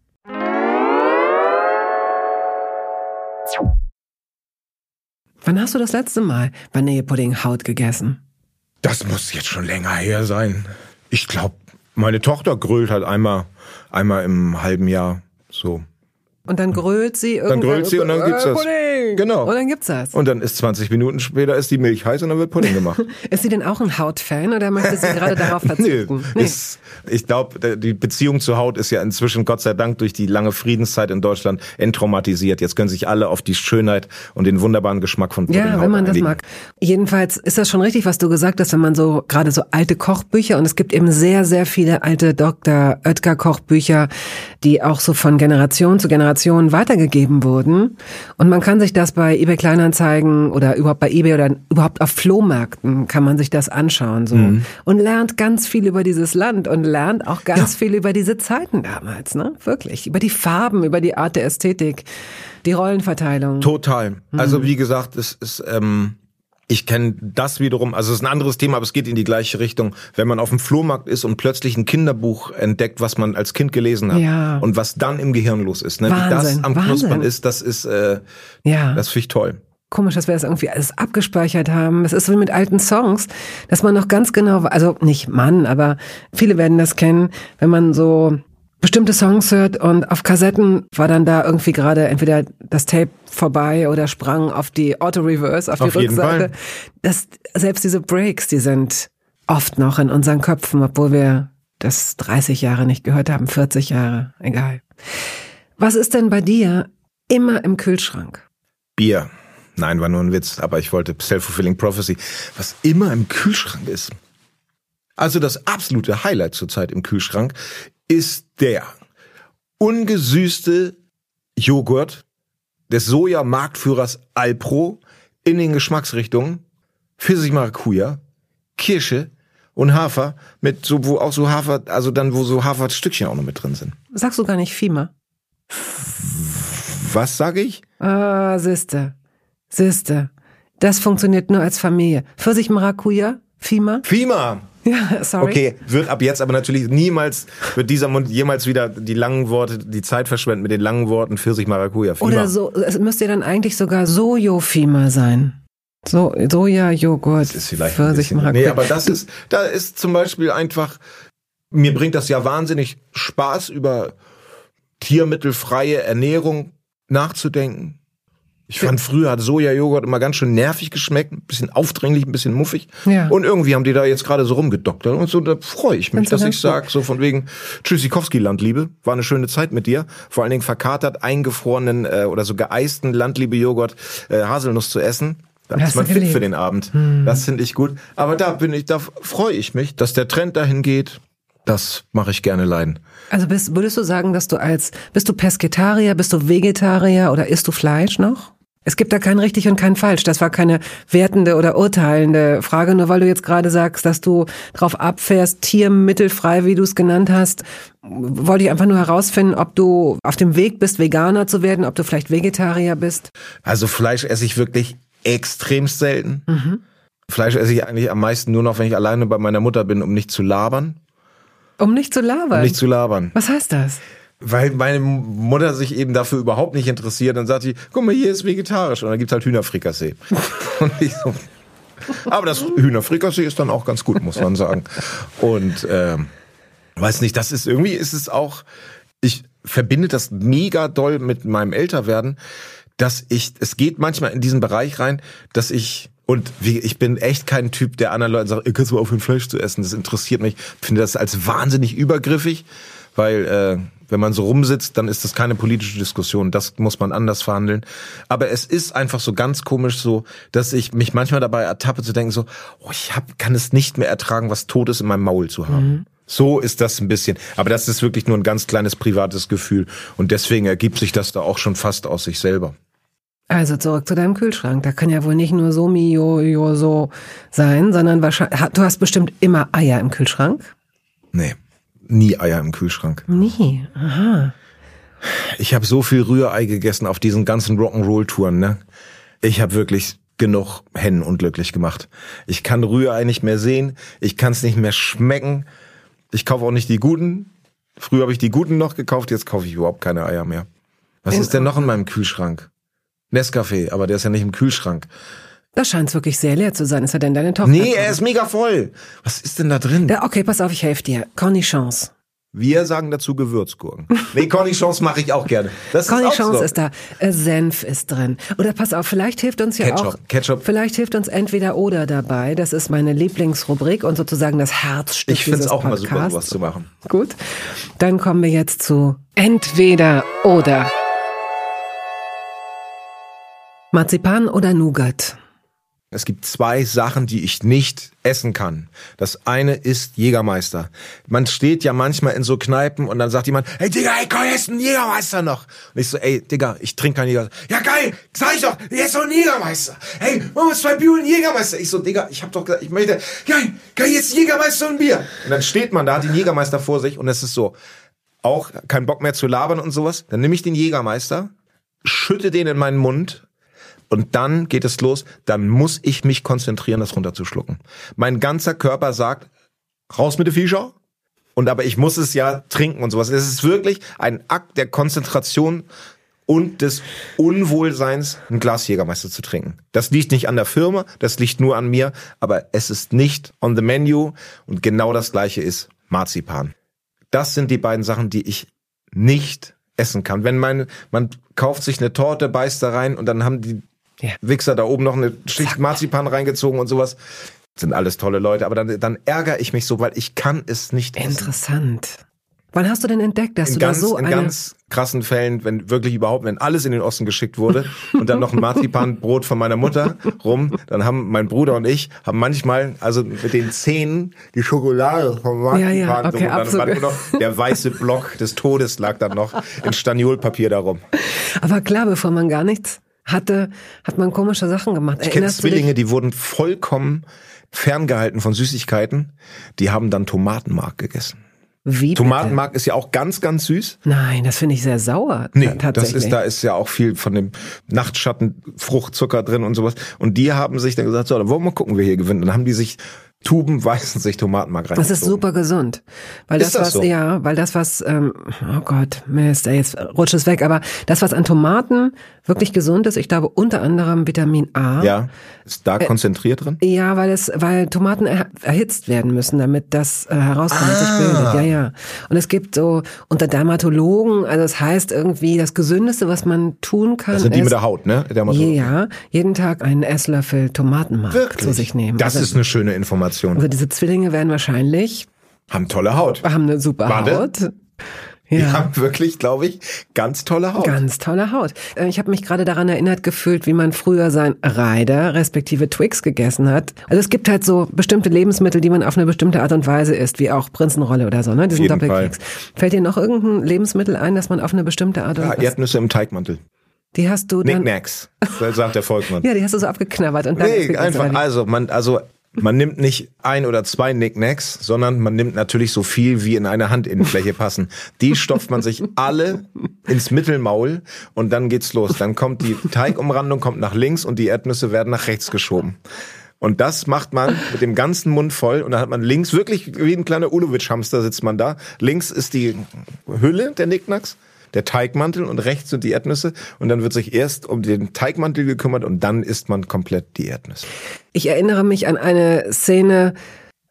Wann hast du das letzte Mal Vanillepudding-Haut gegessen? Das muss jetzt schon länger her sein. Ich glaube, meine Tochter grölt halt einmal, einmal im halben Jahr so. Und dann grölt sie irgendwann. Dann grölt sie und dann gibt's das. Pudding. Genau. Und dann gibt's das. Und dann ist 20 Minuten später ist die Milch heiß und dann wird Pudding gemacht. [LAUGHS] ist sie denn auch ein Hautfan oder möchte sie gerade darauf [LAUGHS] verzichten? nee, Ist, ich glaube, die Beziehung zur Haut ist ja inzwischen Gott sei Dank durch die lange Friedenszeit in Deutschland enttraumatisiert. Jetzt können sich alle auf die Schönheit und den wunderbaren Geschmack von Pudding Ja, wenn man das mag. Jedenfalls ist das schon richtig, was du gesagt hast, wenn man so gerade so alte Kochbücher und es gibt eben sehr, sehr viele alte Dr. Oetker Kochbücher, die auch so von Generation zu Generation weitergegeben wurden. Und man kann sich das bei eBay Kleinanzeigen oder überhaupt bei eBay oder überhaupt auf Flohmärkten kann man sich das anschauen so mhm. und lernt ganz viel über dieses Land und lernt auch ganz ja. viel über diese Zeiten damals, ne? Wirklich, über die Farben, über die Art der Ästhetik, die Rollenverteilung. Total. Also mhm. wie gesagt, es ist ähm ich kenne das wiederum, also es ist ein anderes Thema, aber es geht in die gleiche Richtung. Wenn man auf dem Flohmarkt ist und plötzlich ein Kinderbuch entdeckt, was man als Kind gelesen hat ja. und was dann im Gehirn los ist, ne? Wahnsinn, wie das am Wahnsinn. Knuspern ist, das ist, äh, ja. das finde ich toll komisch, dass wir das irgendwie alles abgespeichert haben. Es ist so wie mit alten Songs, dass man noch ganz genau, also nicht Mann, aber viele werden das kennen, wenn man so bestimmte Songs hört und auf Kassetten war dann da irgendwie gerade entweder das Tape vorbei oder sprang auf die Auto-Reverse, auf, auf die Rückseite. Das, selbst diese Breaks, die sind oft noch in unseren Köpfen, obwohl wir das 30 Jahre nicht gehört haben, 40 Jahre, egal. Was ist denn bei dir immer im Kühlschrank? Bier. Nein, war nur ein Witz, aber ich wollte Self-Fulfilling Prophecy. Was immer im Kühlschrank ist. Also das absolute Highlight zurzeit im Kühlschrank ist der ungesüßte Joghurt des Soja-Marktführers Alpro in den Geschmacksrichtungen Pfirsich Maracuja, Kirsche und Hafer mit so, wo auch so Hafer, also dann, wo so Haferstückchen auch noch mit drin sind. Sagst du gar nicht Fima? Was sage ich? Ah, siehste. Siehste. Das funktioniert nur als Familie. Pfirsich Maracuja? Fima? Fima! [LAUGHS] Ja, sorry. Okay, wird ab jetzt aber natürlich niemals, wird dieser Mund jemals wieder die langen Worte, die Zeit verschwenden mit den langen Worten Pfirsich Maracuja. Fima. Oder so, es müsste ja dann eigentlich sogar Sojo-Fima sein. So, Soja-Joghurt. Pfirsich Maracuja. Nee, aber das ist, da ist zum Beispiel einfach, mir bringt das ja wahnsinnig Spaß, über tiermittelfreie Ernährung nachzudenken ich fand früher hat Sojajoghurt immer ganz schön nervig geschmeckt, ein bisschen aufdringlich, ein bisschen muffig. Ja. Und irgendwie haben die da jetzt gerade so rumgedoktert. Und so, da freue ich mich, dass ich sag, so von wegen Tschüssikowski Landliebe, war eine schöne Zeit mit dir. Vor allen Dingen verkatert, eingefrorenen äh, oder so geeisten Landliebe-Joghurt, äh, Haselnuss zu essen. Da ist man fit für den Abend. Hm. Das finde ich gut. Aber da bin ich, da freue ich mich, dass der Trend dahin geht. Das mache ich gerne leiden. Also bist, würdest du sagen, dass du als, bist du Pesketarier, bist du Vegetarier oder isst du Fleisch noch? Es gibt da kein richtig und kein falsch. Das war keine wertende oder urteilende Frage, nur weil du jetzt gerade sagst, dass du drauf abfährst, tiermittelfrei, wie du es genannt hast. Wollte ich einfach nur herausfinden, ob du auf dem Weg bist, Veganer zu werden, ob du vielleicht Vegetarier bist. Also Fleisch esse ich wirklich extremst selten. Mhm. Fleisch esse ich eigentlich am meisten nur noch, wenn ich alleine bei meiner Mutter bin, um nicht zu labern. Um nicht zu labern? Um nicht zu labern. Was heißt das? Weil meine Mutter sich eben dafür überhaupt nicht interessiert. Dann sagt sie, guck mal, hier ist vegetarisch. Und dann gibt's halt Hühnerfrikassee. [LAUGHS] Und ich so, aber das Hühnerfrikassee ist dann auch ganz gut, muss man sagen. Und ähm, weiß nicht, das ist irgendwie ist es auch. Ich verbinde das mega doll mit meinem Älterwerden, dass ich, es geht manchmal in diesen Bereich rein, dass ich und wie, ich bin echt kein Typ, der anderen Leuten sagt, ihr könnt mal aufhören, Fleisch zu essen. Das interessiert mich. Ich finde das als wahnsinnig übergriffig, weil äh, wenn man so rumsitzt, dann ist das keine politische Diskussion. Das muss man anders verhandeln. Aber es ist einfach so ganz komisch so, dass ich mich manchmal dabei ertappe zu denken so, oh, ich hab, kann es nicht mehr ertragen, was Totes in meinem Maul zu haben. Mhm. So ist das ein bisschen. Aber das ist wirklich nur ein ganz kleines privates Gefühl. Und deswegen ergibt sich das da auch schon fast aus sich selber. Also zurück zu deinem Kühlschrank. Da kann ja wohl nicht nur so Mio, jo, so sein, sondern wahrscheinlich, du hast bestimmt immer Eier im Kühlschrank? Nee, nie Eier im Kühlschrank. Nie, aha. Ich habe so viel Rührei gegessen auf diesen ganzen Rock'n'Roll-Touren, ne? Ich habe wirklich genug Hennen unglücklich gemacht. Ich kann Rührei nicht mehr sehen, ich kann es nicht mehr schmecken. Ich kaufe auch nicht die guten. Früher habe ich die guten noch gekauft, jetzt kaufe ich überhaupt keine Eier mehr. Was in ist denn noch in meinem Kühlschrank? Nescafé, aber der ist ja nicht im Kühlschrank. Das scheint wirklich sehr leer zu sein. Ist er denn deine Tochter? Nee, er ist mega voll. Was ist denn da drin? Ja, okay, pass auf, ich helfe dir. Cornichons. Wir sagen dazu Gewürzgurken. Nee, Cornichons mache ich auch gerne. Das Cornichons ist, so. ist da, äh, Senf ist drin. Oder pass auf, vielleicht hilft uns ja Ketchup, auch. Ketchup. Vielleicht hilft uns entweder oder dabei. Das ist meine Lieblingsrubrik und sozusagen das Herzstück Ich finde es auch Podcasts. mal super, sowas zu machen. Gut. Dann kommen wir jetzt zu entweder oder. Marzipan oder Nougat? Es gibt zwei Sachen, die ich nicht essen kann. Das eine ist Jägermeister. Man steht ja manchmal in so Kneipen und dann sagt jemand, hey Digga, ey, komm, jetzt einen Jägermeister noch. Und ich so, ey, Digga, ich trinke keinen Jägermeister. Ja geil, sag ich doch, jetzt noch einen Jägermeister. Hey, machen wir zwei Bier und Jägermeister. Ich so, Digga, ich hab doch gesagt, ich möchte, geil, geil, jetzt Jägermeister und ein Bier. Und dann steht man da, hat den Jägermeister vor sich und es ist so, auch kein Bock mehr zu labern und sowas. Dann nehme ich den Jägermeister, schütte den in meinen Mund und dann geht es los, dann muss ich mich konzentrieren, das runterzuschlucken. Mein ganzer Körper sagt, raus mit der Fischer. Und aber ich muss es ja trinken und sowas. Es ist wirklich ein Akt der Konzentration und des Unwohlseins, ein Glas Jägermeister zu trinken. Das liegt nicht an der Firma, das liegt nur an mir, aber es ist nicht on the menu und genau das gleiche ist Marzipan. Das sind die beiden Sachen, die ich nicht essen kann. Wenn man, man kauft sich eine Torte, beißt da rein und dann haben die ja. Wichser da oben noch eine Schicht Marzipan reingezogen und sowas. sind alles tolle Leute, aber dann, dann ärgere ich mich so, weil ich kann es nicht essen. Interessant. Wann hast du denn entdeckt, dass in du ganz, da so in eine... ganz krassen Fällen, wenn wirklich überhaupt, wenn alles in den Osten geschickt wurde und dann noch ein Marzipanbrot von meiner Mutter rum, dann haben mein Bruder und ich haben manchmal also mit den Zähnen die Schokolade vom Marzipan Ja, ja, okay, so, und dann noch der weiße Block des Todes lag dann noch in Staniolpapier darum. Aber klar, bevor man gar nichts hatte, hat man komische Sachen gemacht. Ich kenne Zwillinge, die wurden vollkommen ferngehalten von Süßigkeiten. Die haben dann Tomatenmark gegessen. Wie Tomatenmark ist ja auch ganz, ganz süß. Nein, das finde ich sehr sauer. Nee, das ist, da ist ja auch viel von dem Nachtschatten, Fruchtzucker drin und sowas. Und die haben sich dann gesagt, so, dann wollen wir mal gucken, wer hier gewinnt. Dann haben die sich Tuben weißen sich Tomatenmark rein. Das ist super gesund. Weil ist das, das was, so? ja, weil das, was, ähm, oh Gott, Mist, jetzt rutscht es weg, aber das, was an Tomaten wirklich gesund ist, ich glaube unter anderem Vitamin A. Ja, ist da konzentriert drin? Ja, weil es, weil Tomaten er, erhitzt werden müssen, damit das äh, herauskommt, was sich Ah. bildet. Ja, ja. Und es gibt so unter Dermatologen, also es heißt irgendwie, das Gesündeste, was man tun kann, Das sind die ist, mit der Haut, ne? Dermatologen. ja, jeden Tag einen Esslöffel Tomatenmark zu sich nehmen. Das also, ist eine schöne Information. also diese Zwillinge werden wahrscheinlich Haben tolle Haut. haben eine super Warte. Haut. Die Ja. haben wirklich, glaube ich, ganz tolle Haut. Ganz tolle Haut. Äh, Ich habe mich gerade daran erinnert gefühlt, wie man früher sein Reider respektive Twix gegessen hat. Also es gibt halt so bestimmte Lebensmittel, die man auf eine bestimmte Art und Weise isst, wie auch Prinzenrolle oder so, ne? Diesen Doppelkeks. Fällt dir noch irgendein Lebensmittel ein, das man auf eine bestimmte Art und Ja, Weise... Erdnüsse im Teigmantel. Die hast du dann... Knickknacks, sagt der Volkmann. [LAUGHS] Ja, die hast du so abgeknabbert und dann... Nee, einfach, also man, also man nimmt nicht ein oder zwei Knickknacks, sondern man nimmt natürlich so viel, wie in eine Handinnenfläche passen. Die stopft man sich alle ins Mittelmaul und dann geht's los. Dann kommt die Teigumrandung kommt nach links und die Erdnüsse werden nach rechts geschoben. Und das macht man mit dem ganzen Mund voll und dann hat man links, wirklich wie ein kleiner Ulowitsch-Hamster sitzt man da. Links ist die Hülle der Knickknacks, der Teigmantel und rechts sind die Erdnüsse und dann wird sich erst um den Teigmantel gekümmert und dann isst man komplett die Erdnüsse. Ich erinnere mich an eine Szene,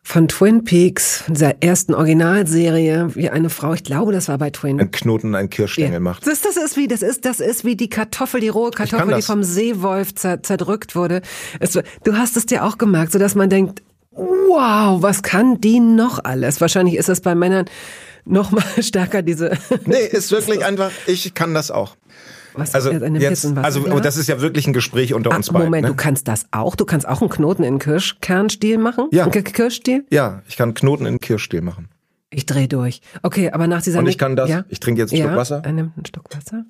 von Twin Peaks, dieser ersten Originalserie, wie eine Frau, ich glaube, das war bei Twin. Ein Knoten, ein Kirschstängel ja. macht. Das, das ist wie, das ist, das ist wie die Kartoffel, die rohe Kartoffel, die vom Seewolf zer, zerdrückt wurde. Es, du hast es dir auch gemerkt, so dass man denkt, wow, was kann die noch alles? Wahrscheinlich ist es bei Männern noch mal [LAUGHS] stärker diese. [LAUGHS] Nee, ist wirklich einfach, ich kann das auch. Was also jetzt, also das ist ja wirklich ein Gespräch unter ah, uns beiden. Moment, ne? du kannst das auch? Du kannst auch einen Knoten in Kirschkernstiel machen? Ja. Kirschstiel? Ja, ich kann Knoten in Kirschstiel machen. Ich dreh durch. Okay, aber nach dieser Und ich kann das, ja? ich trinke jetzt einen ja, Stück Wasser. Er nimmt einen Stück Wasser.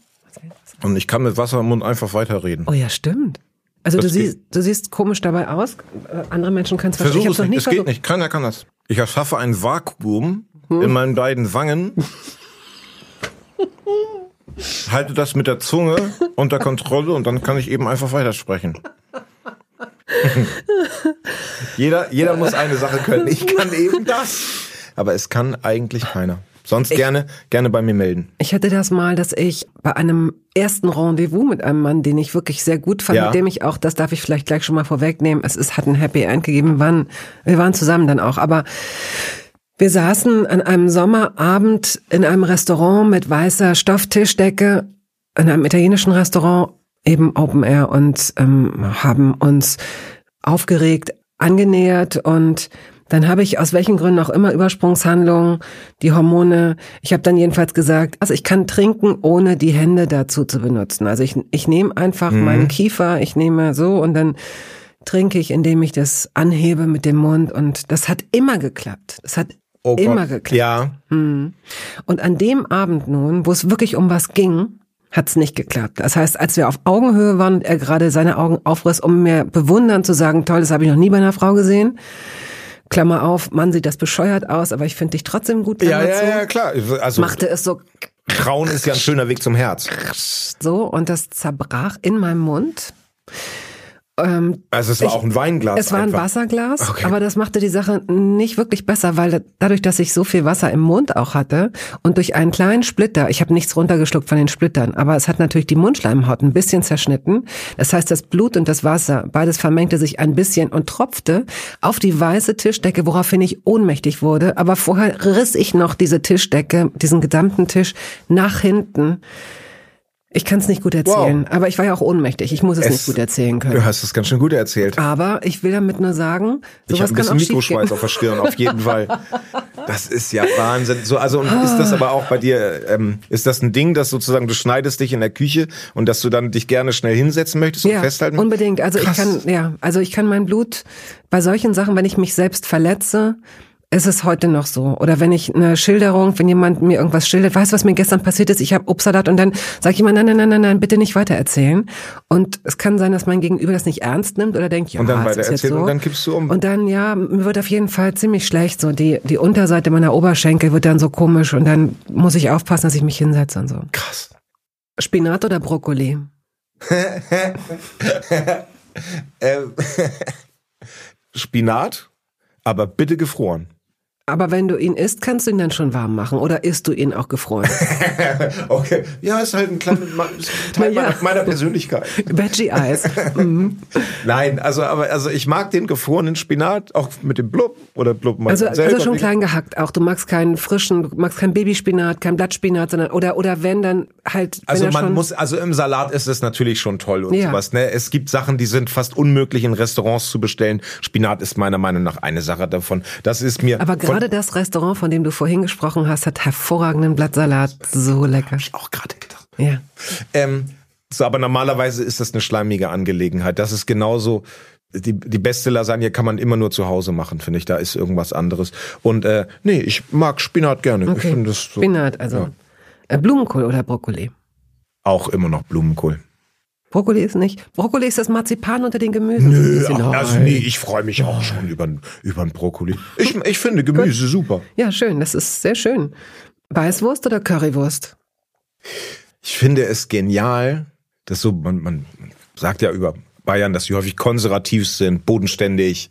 Und ich kann mit Wasser im Mund einfach weiterreden. Oh ja, stimmt. Also Das du siehst, du siehst komisch dabei aus. Äh, Andere Menschen können es Versuch Ich es nicht, es geht nicht. Keiner kann das. Ich erschaffe ein Vakuum Hm? in meinen beiden Wangen. halte das mit der Zunge unter Kontrolle und dann kann ich eben einfach weitersprechen. jeder, jeder muss eine Sache können. Ich kann eben das. Aber es kann eigentlich keiner. Sonst gerne, gerne bei mir melden. Ich hatte das mal, dass ich bei einem ersten Rendezvous mit einem Mann, den ich wirklich sehr gut fand, Ja. mit dem ich auch, das darf ich vielleicht gleich schon mal vorwegnehmen, es ist, hat ein Happy End gegeben, wann, wir waren zusammen dann auch, aber wir saßen an einem Sommerabend in einem Restaurant mit weißer Stofftischdecke, in einem italienischen Restaurant, eben Open Air und ähm, haben uns aufgeregt angenähert und dann habe ich aus welchen Gründen auch immer Übersprungshandlungen, die Hormone. Ich habe dann jedenfalls gesagt, also ich kann trinken, ohne die Hände dazu zu benutzen. Also ich, ich nehme einfach Mhm. meinen Kiefer, ich nehme so und dann trinke ich, indem ich das anhebe mit dem Mund und das hat immer geklappt. Das hat Oh immer geklappt. Ja, Mhm. Und an dem Abend nun, wo es wirklich um was ging, hat's nicht geklappt. Das heißt, als wir auf Augenhöhe waren und er gerade seine Augen aufriss, um mir bewundern zu sagen, toll, das habe ich noch nie bei einer Frau gesehen. Klammer auf, Mann, sieht das bescheuert aus, aber ich finde dich trotzdem gut. ja, Klammer ja, zu. ja, klar. Also Machte es so, Krauen ist ja ein schöner Weg zum Herz. so und das zerbrach in meinem Mund. Ähm, Also es war Ich- auch ein Weinglas. Es war ein einfach. Wasserglas, Okay. aber das machte die Sache nicht wirklich besser, weil da- dadurch, dass ich so viel Wasser im Mund auch hatte und durch einen kleinen Splitter, ich habe nichts runtergeschluckt von den Splittern, aber es hat natürlich die Mundschleimhaut ein bisschen zerschnitten. Das heißt, das Blut und das Wasser, beides vermengte sich ein bisschen und tropfte auf die weiße Tischdecke, woraufhin ich ohnmächtig wurde. Aber vorher riss ich noch diese Tischdecke, diesen gesamten Tisch nach hinten. Ich kann es nicht gut erzählen, aber ich war ja auch ohnmächtig. Ich muss es, Es- nicht gut erzählen können. Du hast es ganz schön gut erzählt. Aber ich will damit nur sagen, Ich sowas habe ein bisschen. Mikroschweiß auf der Stirn, auf jeden Fall. Das ist ja Wahnsinn. So, also und ist das aber auch bei dir, ähm, ist das ein Ding, dass sozusagen du schneidest dich in der Küche und dass du dann dich gerne schnell hinsetzen möchtest und Ja, festhalten? unbedingt. Also Krass. ich kann, ja, also ich kann mein Blut bei solchen Sachen, wenn ich mich selbst verletze, ist es heute noch so. Oder wenn ich eine Schilderung, wenn jemand mir irgendwas schildert, weißt du, was mir gestern passiert ist? Ich habe Obstsalat und dann sage ich immer, nein, nein, nein, nein, nein, bitte nicht weitererzählen. Und es kann sein, dass mein Gegenüber das nicht ernst nimmt oder denkt, ja, Und dann jetzt Erzählung, so. dann kippst du um. Und dann, ja, mir wird auf jeden Fall ziemlich schlecht. So die, die Unterseite meiner Oberschenkel wird dann so komisch und dann muss ich aufpassen, dass ich mich hinsetze und so. Krass. Spinat oder Brokkoli? [LAUGHS] [LAUGHS] Ähm, [LAUGHS] Spinat, aber bitte gefroren. Aber wenn du ihn isst, kannst du ihn dann schon warm machen oder isst du ihn auch gefroren? [LAUGHS] Okay. Ja, ist halt ein kleiner Teil [LAUGHS] ja. meiner, meiner Persönlichkeit. Veggie-Eis. Mhm. [LAUGHS] Nein, also aber also ich mag den gefrorenen Spinat auch mit dem Blub oder Blub mal Also, selber. also schon klein gehackt auch. Du magst keinen frischen, du magst kein Babyspinat, kein Blattspinat, sondern oder oder wenn dann halt. Also man muss, also im Salat ist es natürlich schon toll und Ja. sowas. Ne? Es gibt Sachen, die sind fast unmöglich in Restaurants zu bestellen. Spinat ist meiner Meinung nach eine Sache davon. Das ist mir Aber von- gerade das Restaurant, von dem du vorhin gesprochen hast, hat hervorragenden Blattsalat. So lecker. auch gerade gedacht. Ja. Ähm, so, aber normalerweise ist das eine schleimige Angelegenheit. Das ist genauso. Die, die beste Lasagne kann man immer nur zu Hause machen, finde ich. Da ist irgendwas anderes. Und äh, nee, ich mag Spinat gerne. Ich Okay. finde das so, Spinat, also Ja. äh, Blumenkohl oder Brokkoli. auch immer noch Blumenkohl. Brokkoli ist nicht. Brokkoli ist das Marzipan unter den Gemüsen. Nö, ach, also nee, ich freue mich auch schon über über einen Brokkoli. Ich, ich finde Gemüse super. Ja, schön. Das ist sehr schön. Weißwurst oder Currywurst? Ich finde es genial, dass so, man, man sagt ja über Bayern, dass sie häufig konservativ sind, bodenständig,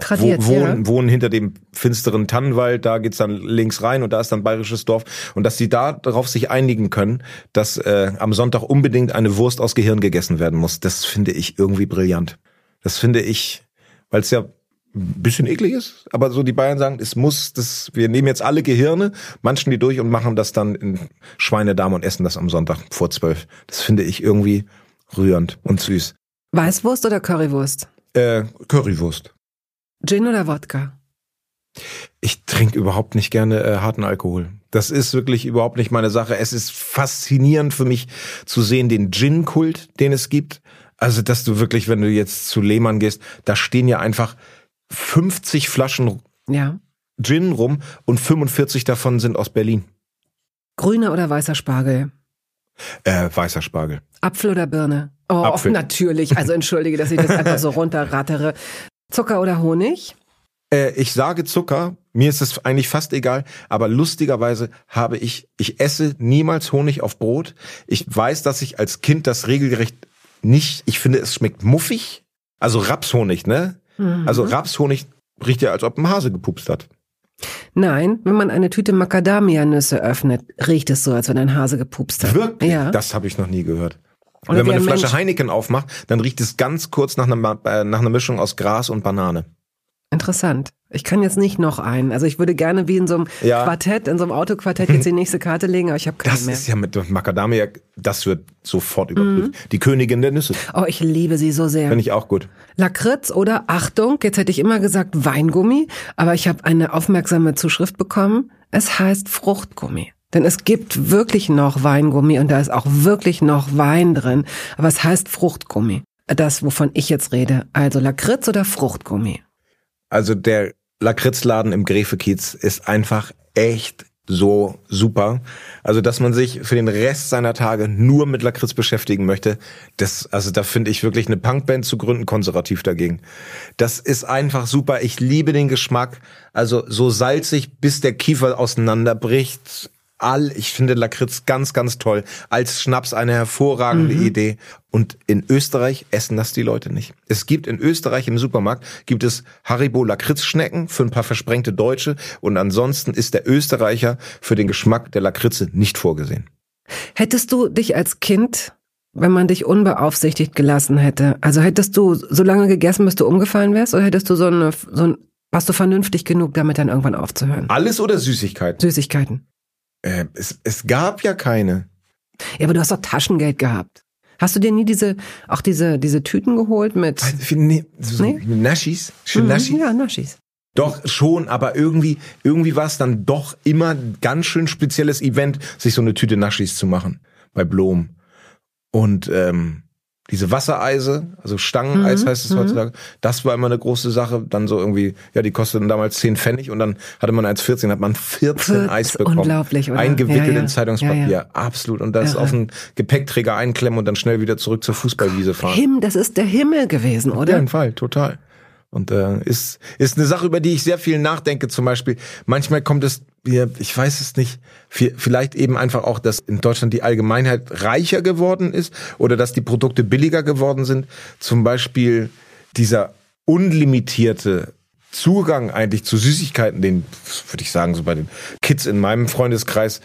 wo, Tradiert, wohnen, ja. wohnen hinter dem finsteren Tannenwald, da geht's dann links rein und da ist dann bayerisches Dorf. Und dass sie da darauf sich einigen können, dass äh, am Sonntag unbedingt eine Wurst aus Gehirn gegessen werden muss, das finde ich irgendwie brillant. Das finde ich, weil es ja ein bisschen eklig ist, aber so die Bayern sagen, es muss, das, wir nehmen jetzt alle Gehirne, manchen die durch und machen das dann in Schweinedarm und essen das am Sonntag vor zwölf. Das finde ich irgendwie rührend und süß. Weißwurst oder Currywurst? Äh, Currywurst. Gin oder Wodka? Ich trinke überhaupt nicht gerne äh, harten Alkohol. Das ist wirklich überhaupt nicht meine Sache. Es ist faszinierend für mich zu sehen, den Gin-Kult, den es gibt. Also, dass du wirklich, wenn du jetzt zu Lehmann gehst, da stehen ja einfach 50 Flaschen Ja. Gin rum und 45 davon sind aus Berlin. Grüner oder weißer Spargel? Äh, weißer Spargel. Apfel oder Birne? Oh, Apfel. natürlich. Also entschuldige, dass ich das einfach so [LAUGHS] runterrattere. Zucker oder Honig? Äh, ich sage Zucker, mir ist es eigentlich fast egal, aber lustigerweise habe ich, ich esse niemals Honig auf Brot. Ich weiß, dass ich als Kind das regelgerecht nicht, ich finde, es schmeckt muffig. Also Rapshonig, ne? Also Rapshonig riecht ja, als ob ein Hase gepupst hat. Nein, wenn man eine Tüte Macadamia-Nüsse öffnet, riecht es so, als wenn ein Hase gepupst hat. Wirklich? Ja. Das habe ich noch nie gehört. Und wenn man eine ein Flasche Mensch. Heineken aufmacht, dann riecht es ganz kurz nach einer, äh, nach einer Mischung aus Gras und Banane. Interessant. Ich kann jetzt nicht noch einen. Also ich würde gerne wie in so einem Ja. Quartett, in so einem Autoquartett jetzt die nächste Karte legen, aber ich habe keine Das mehr. ist ja mit Macadamia, das wird sofort überprüft. Die Königin der Nüsse. Oh, ich liebe sie so sehr. Finde ich auch gut. Lakritz oder Achtung, jetzt hätte ich immer gesagt Weingummi, aber ich habe eine aufmerksame Zuschrift bekommen. Es heißt Fruchtgummi. Denn es gibt wirklich noch Weingummi und da ist auch wirklich noch Wein drin. Aber es heißt Fruchtgummi. Das, wovon ich jetzt rede. Also Lakritz oder Fruchtgummi. Also der Lakritzladen im Gräfekiez ist einfach echt so super. Also, dass man sich für den Rest seiner Tage nur mit Lakritz beschäftigen möchte, das, also da finde ich wirklich eine Punkband zu gründen konservativ dagegen. Das ist einfach super. Ich liebe den Geschmack. Also so salzig, bis der Kiefer auseinanderbricht. All, ich finde Lakritz ganz, ganz toll. Als Schnaps eine hervorragende Idee. Und in Österreich essen das die Leute nicht. Es gibt in Österreich im Supermarkt, gibt es Haribo Lakritzschnecken für ein paar versprengte Deutsche. Und ansonsten ist der Österreicher für den Geschmack der Lakritze nicht vorgesehen. Hättest du dich als Kind, wenn man dich unbeaufsichtigt gelassen hätte, also hättest du so lange gegessen, bis du umgefallen wärst, oder hättest du so eine, so ein, warst du vernünftig genug, damit dann irgendwann aufzuhören? Alles oder Süßigkeiten? Süßigkeiten. Äh, es, es gab ja keine. Ja, aber du hast doch Taschengeld gehabt. Hast du dir nie diese, auch diese, diese Tüten geholt mit Nee, so Nee? Naschis? Schön Mhm, Naschis? Ja, Naschis. Doch, schon, aber irgendwie, irgendwie war es dann doch immer ein ganz schön spezielles Event, sich so eine Tüte Naschis zu machen. Bei Blom. Und ähm, diese Wassereise, also Stangeneis Mhm, heißt es heutzutage, das war immer eine große Sache. Dann so irgendwie, ja, die kosteten damals 10 Pfennig und dann hatte man 1,14, hat man 14 Das Eis bekommen. unglaublich, oder? Eingewickelt Ja, ja. in Zeitungspapier. Ja, Absolut. Und das auf den Gepäckträger einklemmen und dann schnell wieder zurück zur Fußballwiese fahren. Him, das ist der Himmel gewesen, Auf oder? jeden Fall, total. Und äh, ist ist eine Sache, über die ich sehr viel nachdenke. Zum Beispiel, manchmal kommt es, ich weiß es nicht, vi- vielleicht eben einfach auch, dass in Deutschland die Allgemeinheit reicher geworden ist oder dass die Produkte billiger geworden sind. Zum Beispiel dieser unlimitierte Zugang eigentlich zu Süßigkeiten, den würde ich sagen, so bei den Kids in meinem Freundeskreis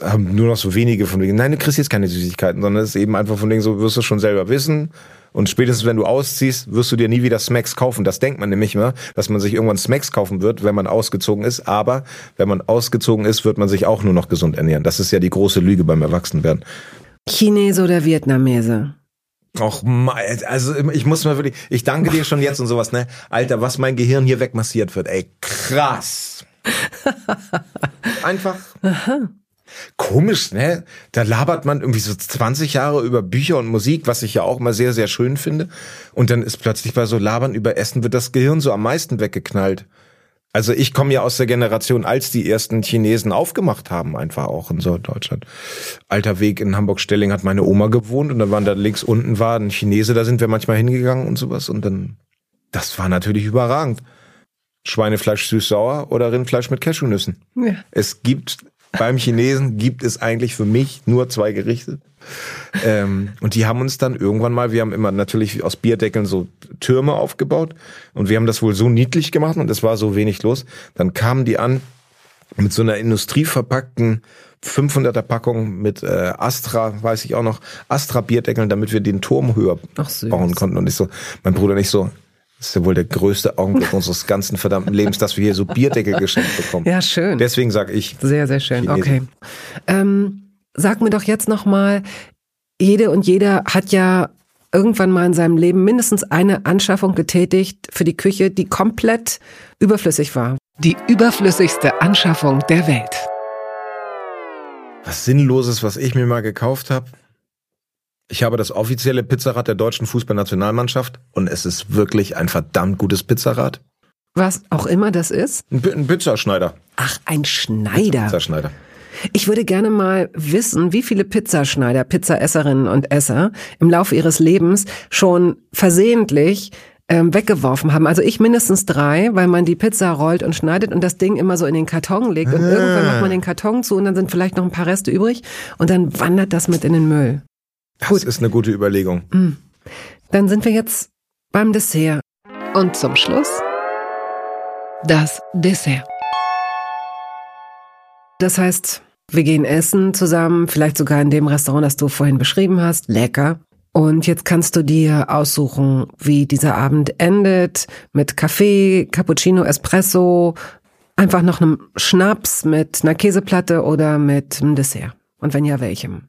haben nur noch so wenige von wegen, nein, du kriegst jetzt keine Süßigkeiten, sondern es ist eben einfach von wegen so, wirst du schon selber wissen. Und spätestens, wenn du ausziehst, wirst du dir nie wieder Smacks kaufen. Das denkt man nämlich immer, dass man sich irgendwann Smacks kaufen wird, wenn man ausgezogen ist. Aber wenn man ausgezogen ist, wird man sich auch nur noch gesund ernähren. Das ist ja die große Lüge beim Erwachsenwerden. Chinese oder Vietnamese? Och, also ich muss mal wirklich, ich danke dir schon jetzt und sowas, ne? Alter, was mein Gehirn hier wegmassiert wird, ey, krass. [LAUGHS] Einfach. Komisch, ne? Da labert man irgendwie so 20 Jahre über Bücher und Musik, was ich ja auch mal sehr, sehr schön finde. Und dann ist plötzlich bei so Labern über Essen wird das Gehirn so am meisten weggeknallt. Also ich komme ja aus der Generation, als die ersten Chinesen aufgemacht haben, einfach auch in so Deutschland. Alter Weg in Hamburg-Stelling hat meine Oma gewohnt und dann waren da links unten war ein Chinese, da sind wir manchmal hingegangen und sowas und dann, das war natürlich überragend. Schweinefleisch süß-sauer oder Rindfleisch mit Cashewnüssen. Ja. Es gibt, beim Chinesen gibt es eigentlich für mich nur zwei Gerichte. Ähm, und die haben uns dann irgendwann mal, wir haben immer natürlich aus Bierdeckeln so Türme aufgebaut und wir haben das wohl so niedlich gemacht und es war so wenig los. Dann kamen die an mit so einer industrieverpackten 500er Packung mit äh, Astra, weiß ich auch noch, Astra Bierdeckeln, damit wir den Turm höher Ach, bauen konnten. Und ich so, mein Bruder nicht so, Das ist ja wohl der größte Augenblick [LAUGHS] unseres ganzen verdammten Lebens, dass wir hier so Bierdeckel geschenkt bekommen. Ja, schön. Deswegen sage ich. Sehr, sehr schön. Chinesen. Okay. Ähm, sag mir doch jetzt noch mal, jede und jeder hat ja irgendwann mal in seinem Leben mindestens eine Anschaffung getätigt für die Küche, die komplett überflüssig war. Die überflüssigste Anschaffung der Welt. Was Sinnloses, was ich mir mal gekauft habe. Ich habe das offizielle Pizzarad der deutschen Fußballnationalmannschaft und es ist wirklich ein verdammt gutes Pizzarad. Was auch immer das ist? Ein, ein Pizzaschneider. Ach, ein Schneider. Pizzaschneider. Ich würde gerne mal wissen, wie viele Pizzaschneider, Pizzaesserinnen und Esser im Laufe ihres Lebens schon versehentlich ähm, weggeworfen haben. Also ich mindestens drei, weil man die Pizza rollt und schneidet und das Ding immer so in den Karton legt und ah. irgendwann macht man den Karton zu und dann sind vielleicht noch ein paar Reste übrig und dann wandert das mit in den Müll. Das Gut. ist eine gute Überlegung. Mm. Dann sind wir jetzt beim Dessert. Und zum Schluss das Dessert. Das heißt, wir gehen essen zusammen, vielleicht sogar in dem Restaurant, das du vorhin beschrieben hast. Lecker. Und jetzt kannst du dir aussuchen, wie dieser Abend endet. Mit Kaffee, Cappuccino, Espresso, einfach noch einem Schnaps mit einer Käseplatte oder mit einem Dessert. Und wenn ja, welchem?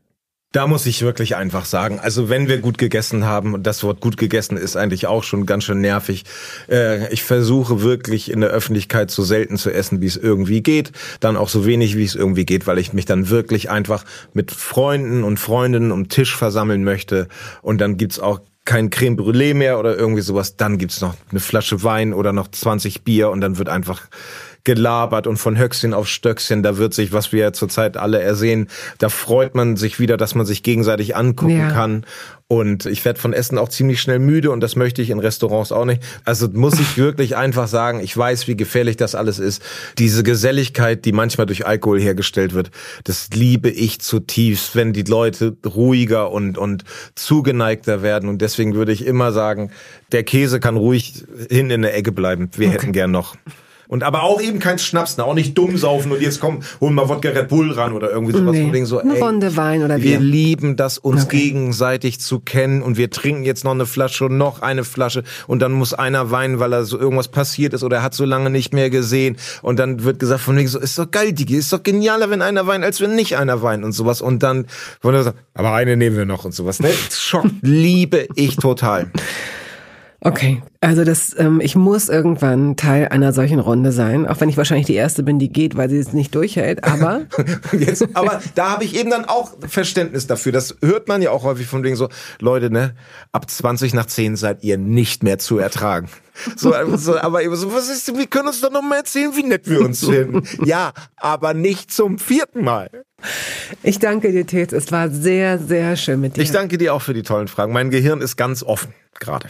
Da muss ich wirklich einfach sagen, also wenn wir gut gegessen haben, und das Wort gut gegessen ist eigentlich auch schon ganz schön nervig, äh, ich versuche wirklich in der Öffentlichkeit so selten zu essen, wie es irgendwie geht, dann auch so wenig, wie es irgendwie geht, weil ich mich dann wirklich einfach mit Freunden und Freundinnen um Tisch versammeln möchte. Und dann gibt's auch kein Creme Brûlée mehr oder irgendwie sowas, dann gibt's noch eine Flasche Wein oder noch 20 Bier und dann wird einfach gelabert und von Höchstchen auf Stöckchen, da wird sich, was wir ja zurzeit alle ersehen, da freut man sich wieder, dass man sich gegenseitig angucken ja. kann. Und ich werde von Essen auch ziemlich schnell müde und das möchte ich in Restaurants auch nicht. Also muss ich [LAUGHS] wirklich einfach sagen, ich weiß, wie gefährlich das alles ist. Diese Geselligkeit, die manchmal durch Alkohol hergestellt wird, das liebe ich zutiefst, wenn die Leute ruhiger und, und zugeneigter werden. Und deswegen würde ich immer sagen, der Käse kann ruhig hin in der Ecke bleiben. Wir okay. hätten gern noch. Und aber auch eben kein Schnaps, ne? auch nicht dumm saufen und jetzt komm, holen wir Wodka Red Bull ran oder irgendwie sowas. Nee. So, ey, Runde Wein oder Wir lieben das, uns okay. gegenseitig zu kennen und wir trinken jetzt noch eine Flasche und noch eine Flasche und dann muss einer weinen, weil er so irgendwas passiert ist oder er hat so lange nicht mehr gesehen und dann wird gesagt von wegen so, ist doch geil, Digi, ist doch genialer, wenn einer weint, als wenn nicht einer weint und sowas und dann, aber eine nehmen wir noch und sowas. Ne? [LAUGHS] Schock liebe ich total. Okay, also das, ähm, ich muss irgendwann Teil einer solchen Runde sein, auch wenn ich wahrscheinlich die erste bin, die geht, weil sie es nicht durchhält. Aber [LAUGHS] Jetzt, aber da habe ich eben dann auch Verständnis dafür. Das hört man ja auch häufig von wegen so, Leute, ne, ab 20 nach 10 seid ihr nicht mehr zu ertragen. [LAUGHS] So, so aber eben so, was ist, wir können uns doch noch mal erzählen, wie nett wir uns sind. [LAUGHS] Ja, aber nicht zum vierten Mal. Ich danke dir, Tets. Es war sehr, sehr schön mit dir. Ich danke dir auch für die tollen Fragen. Mein Gehirn ist ganz offen gerade.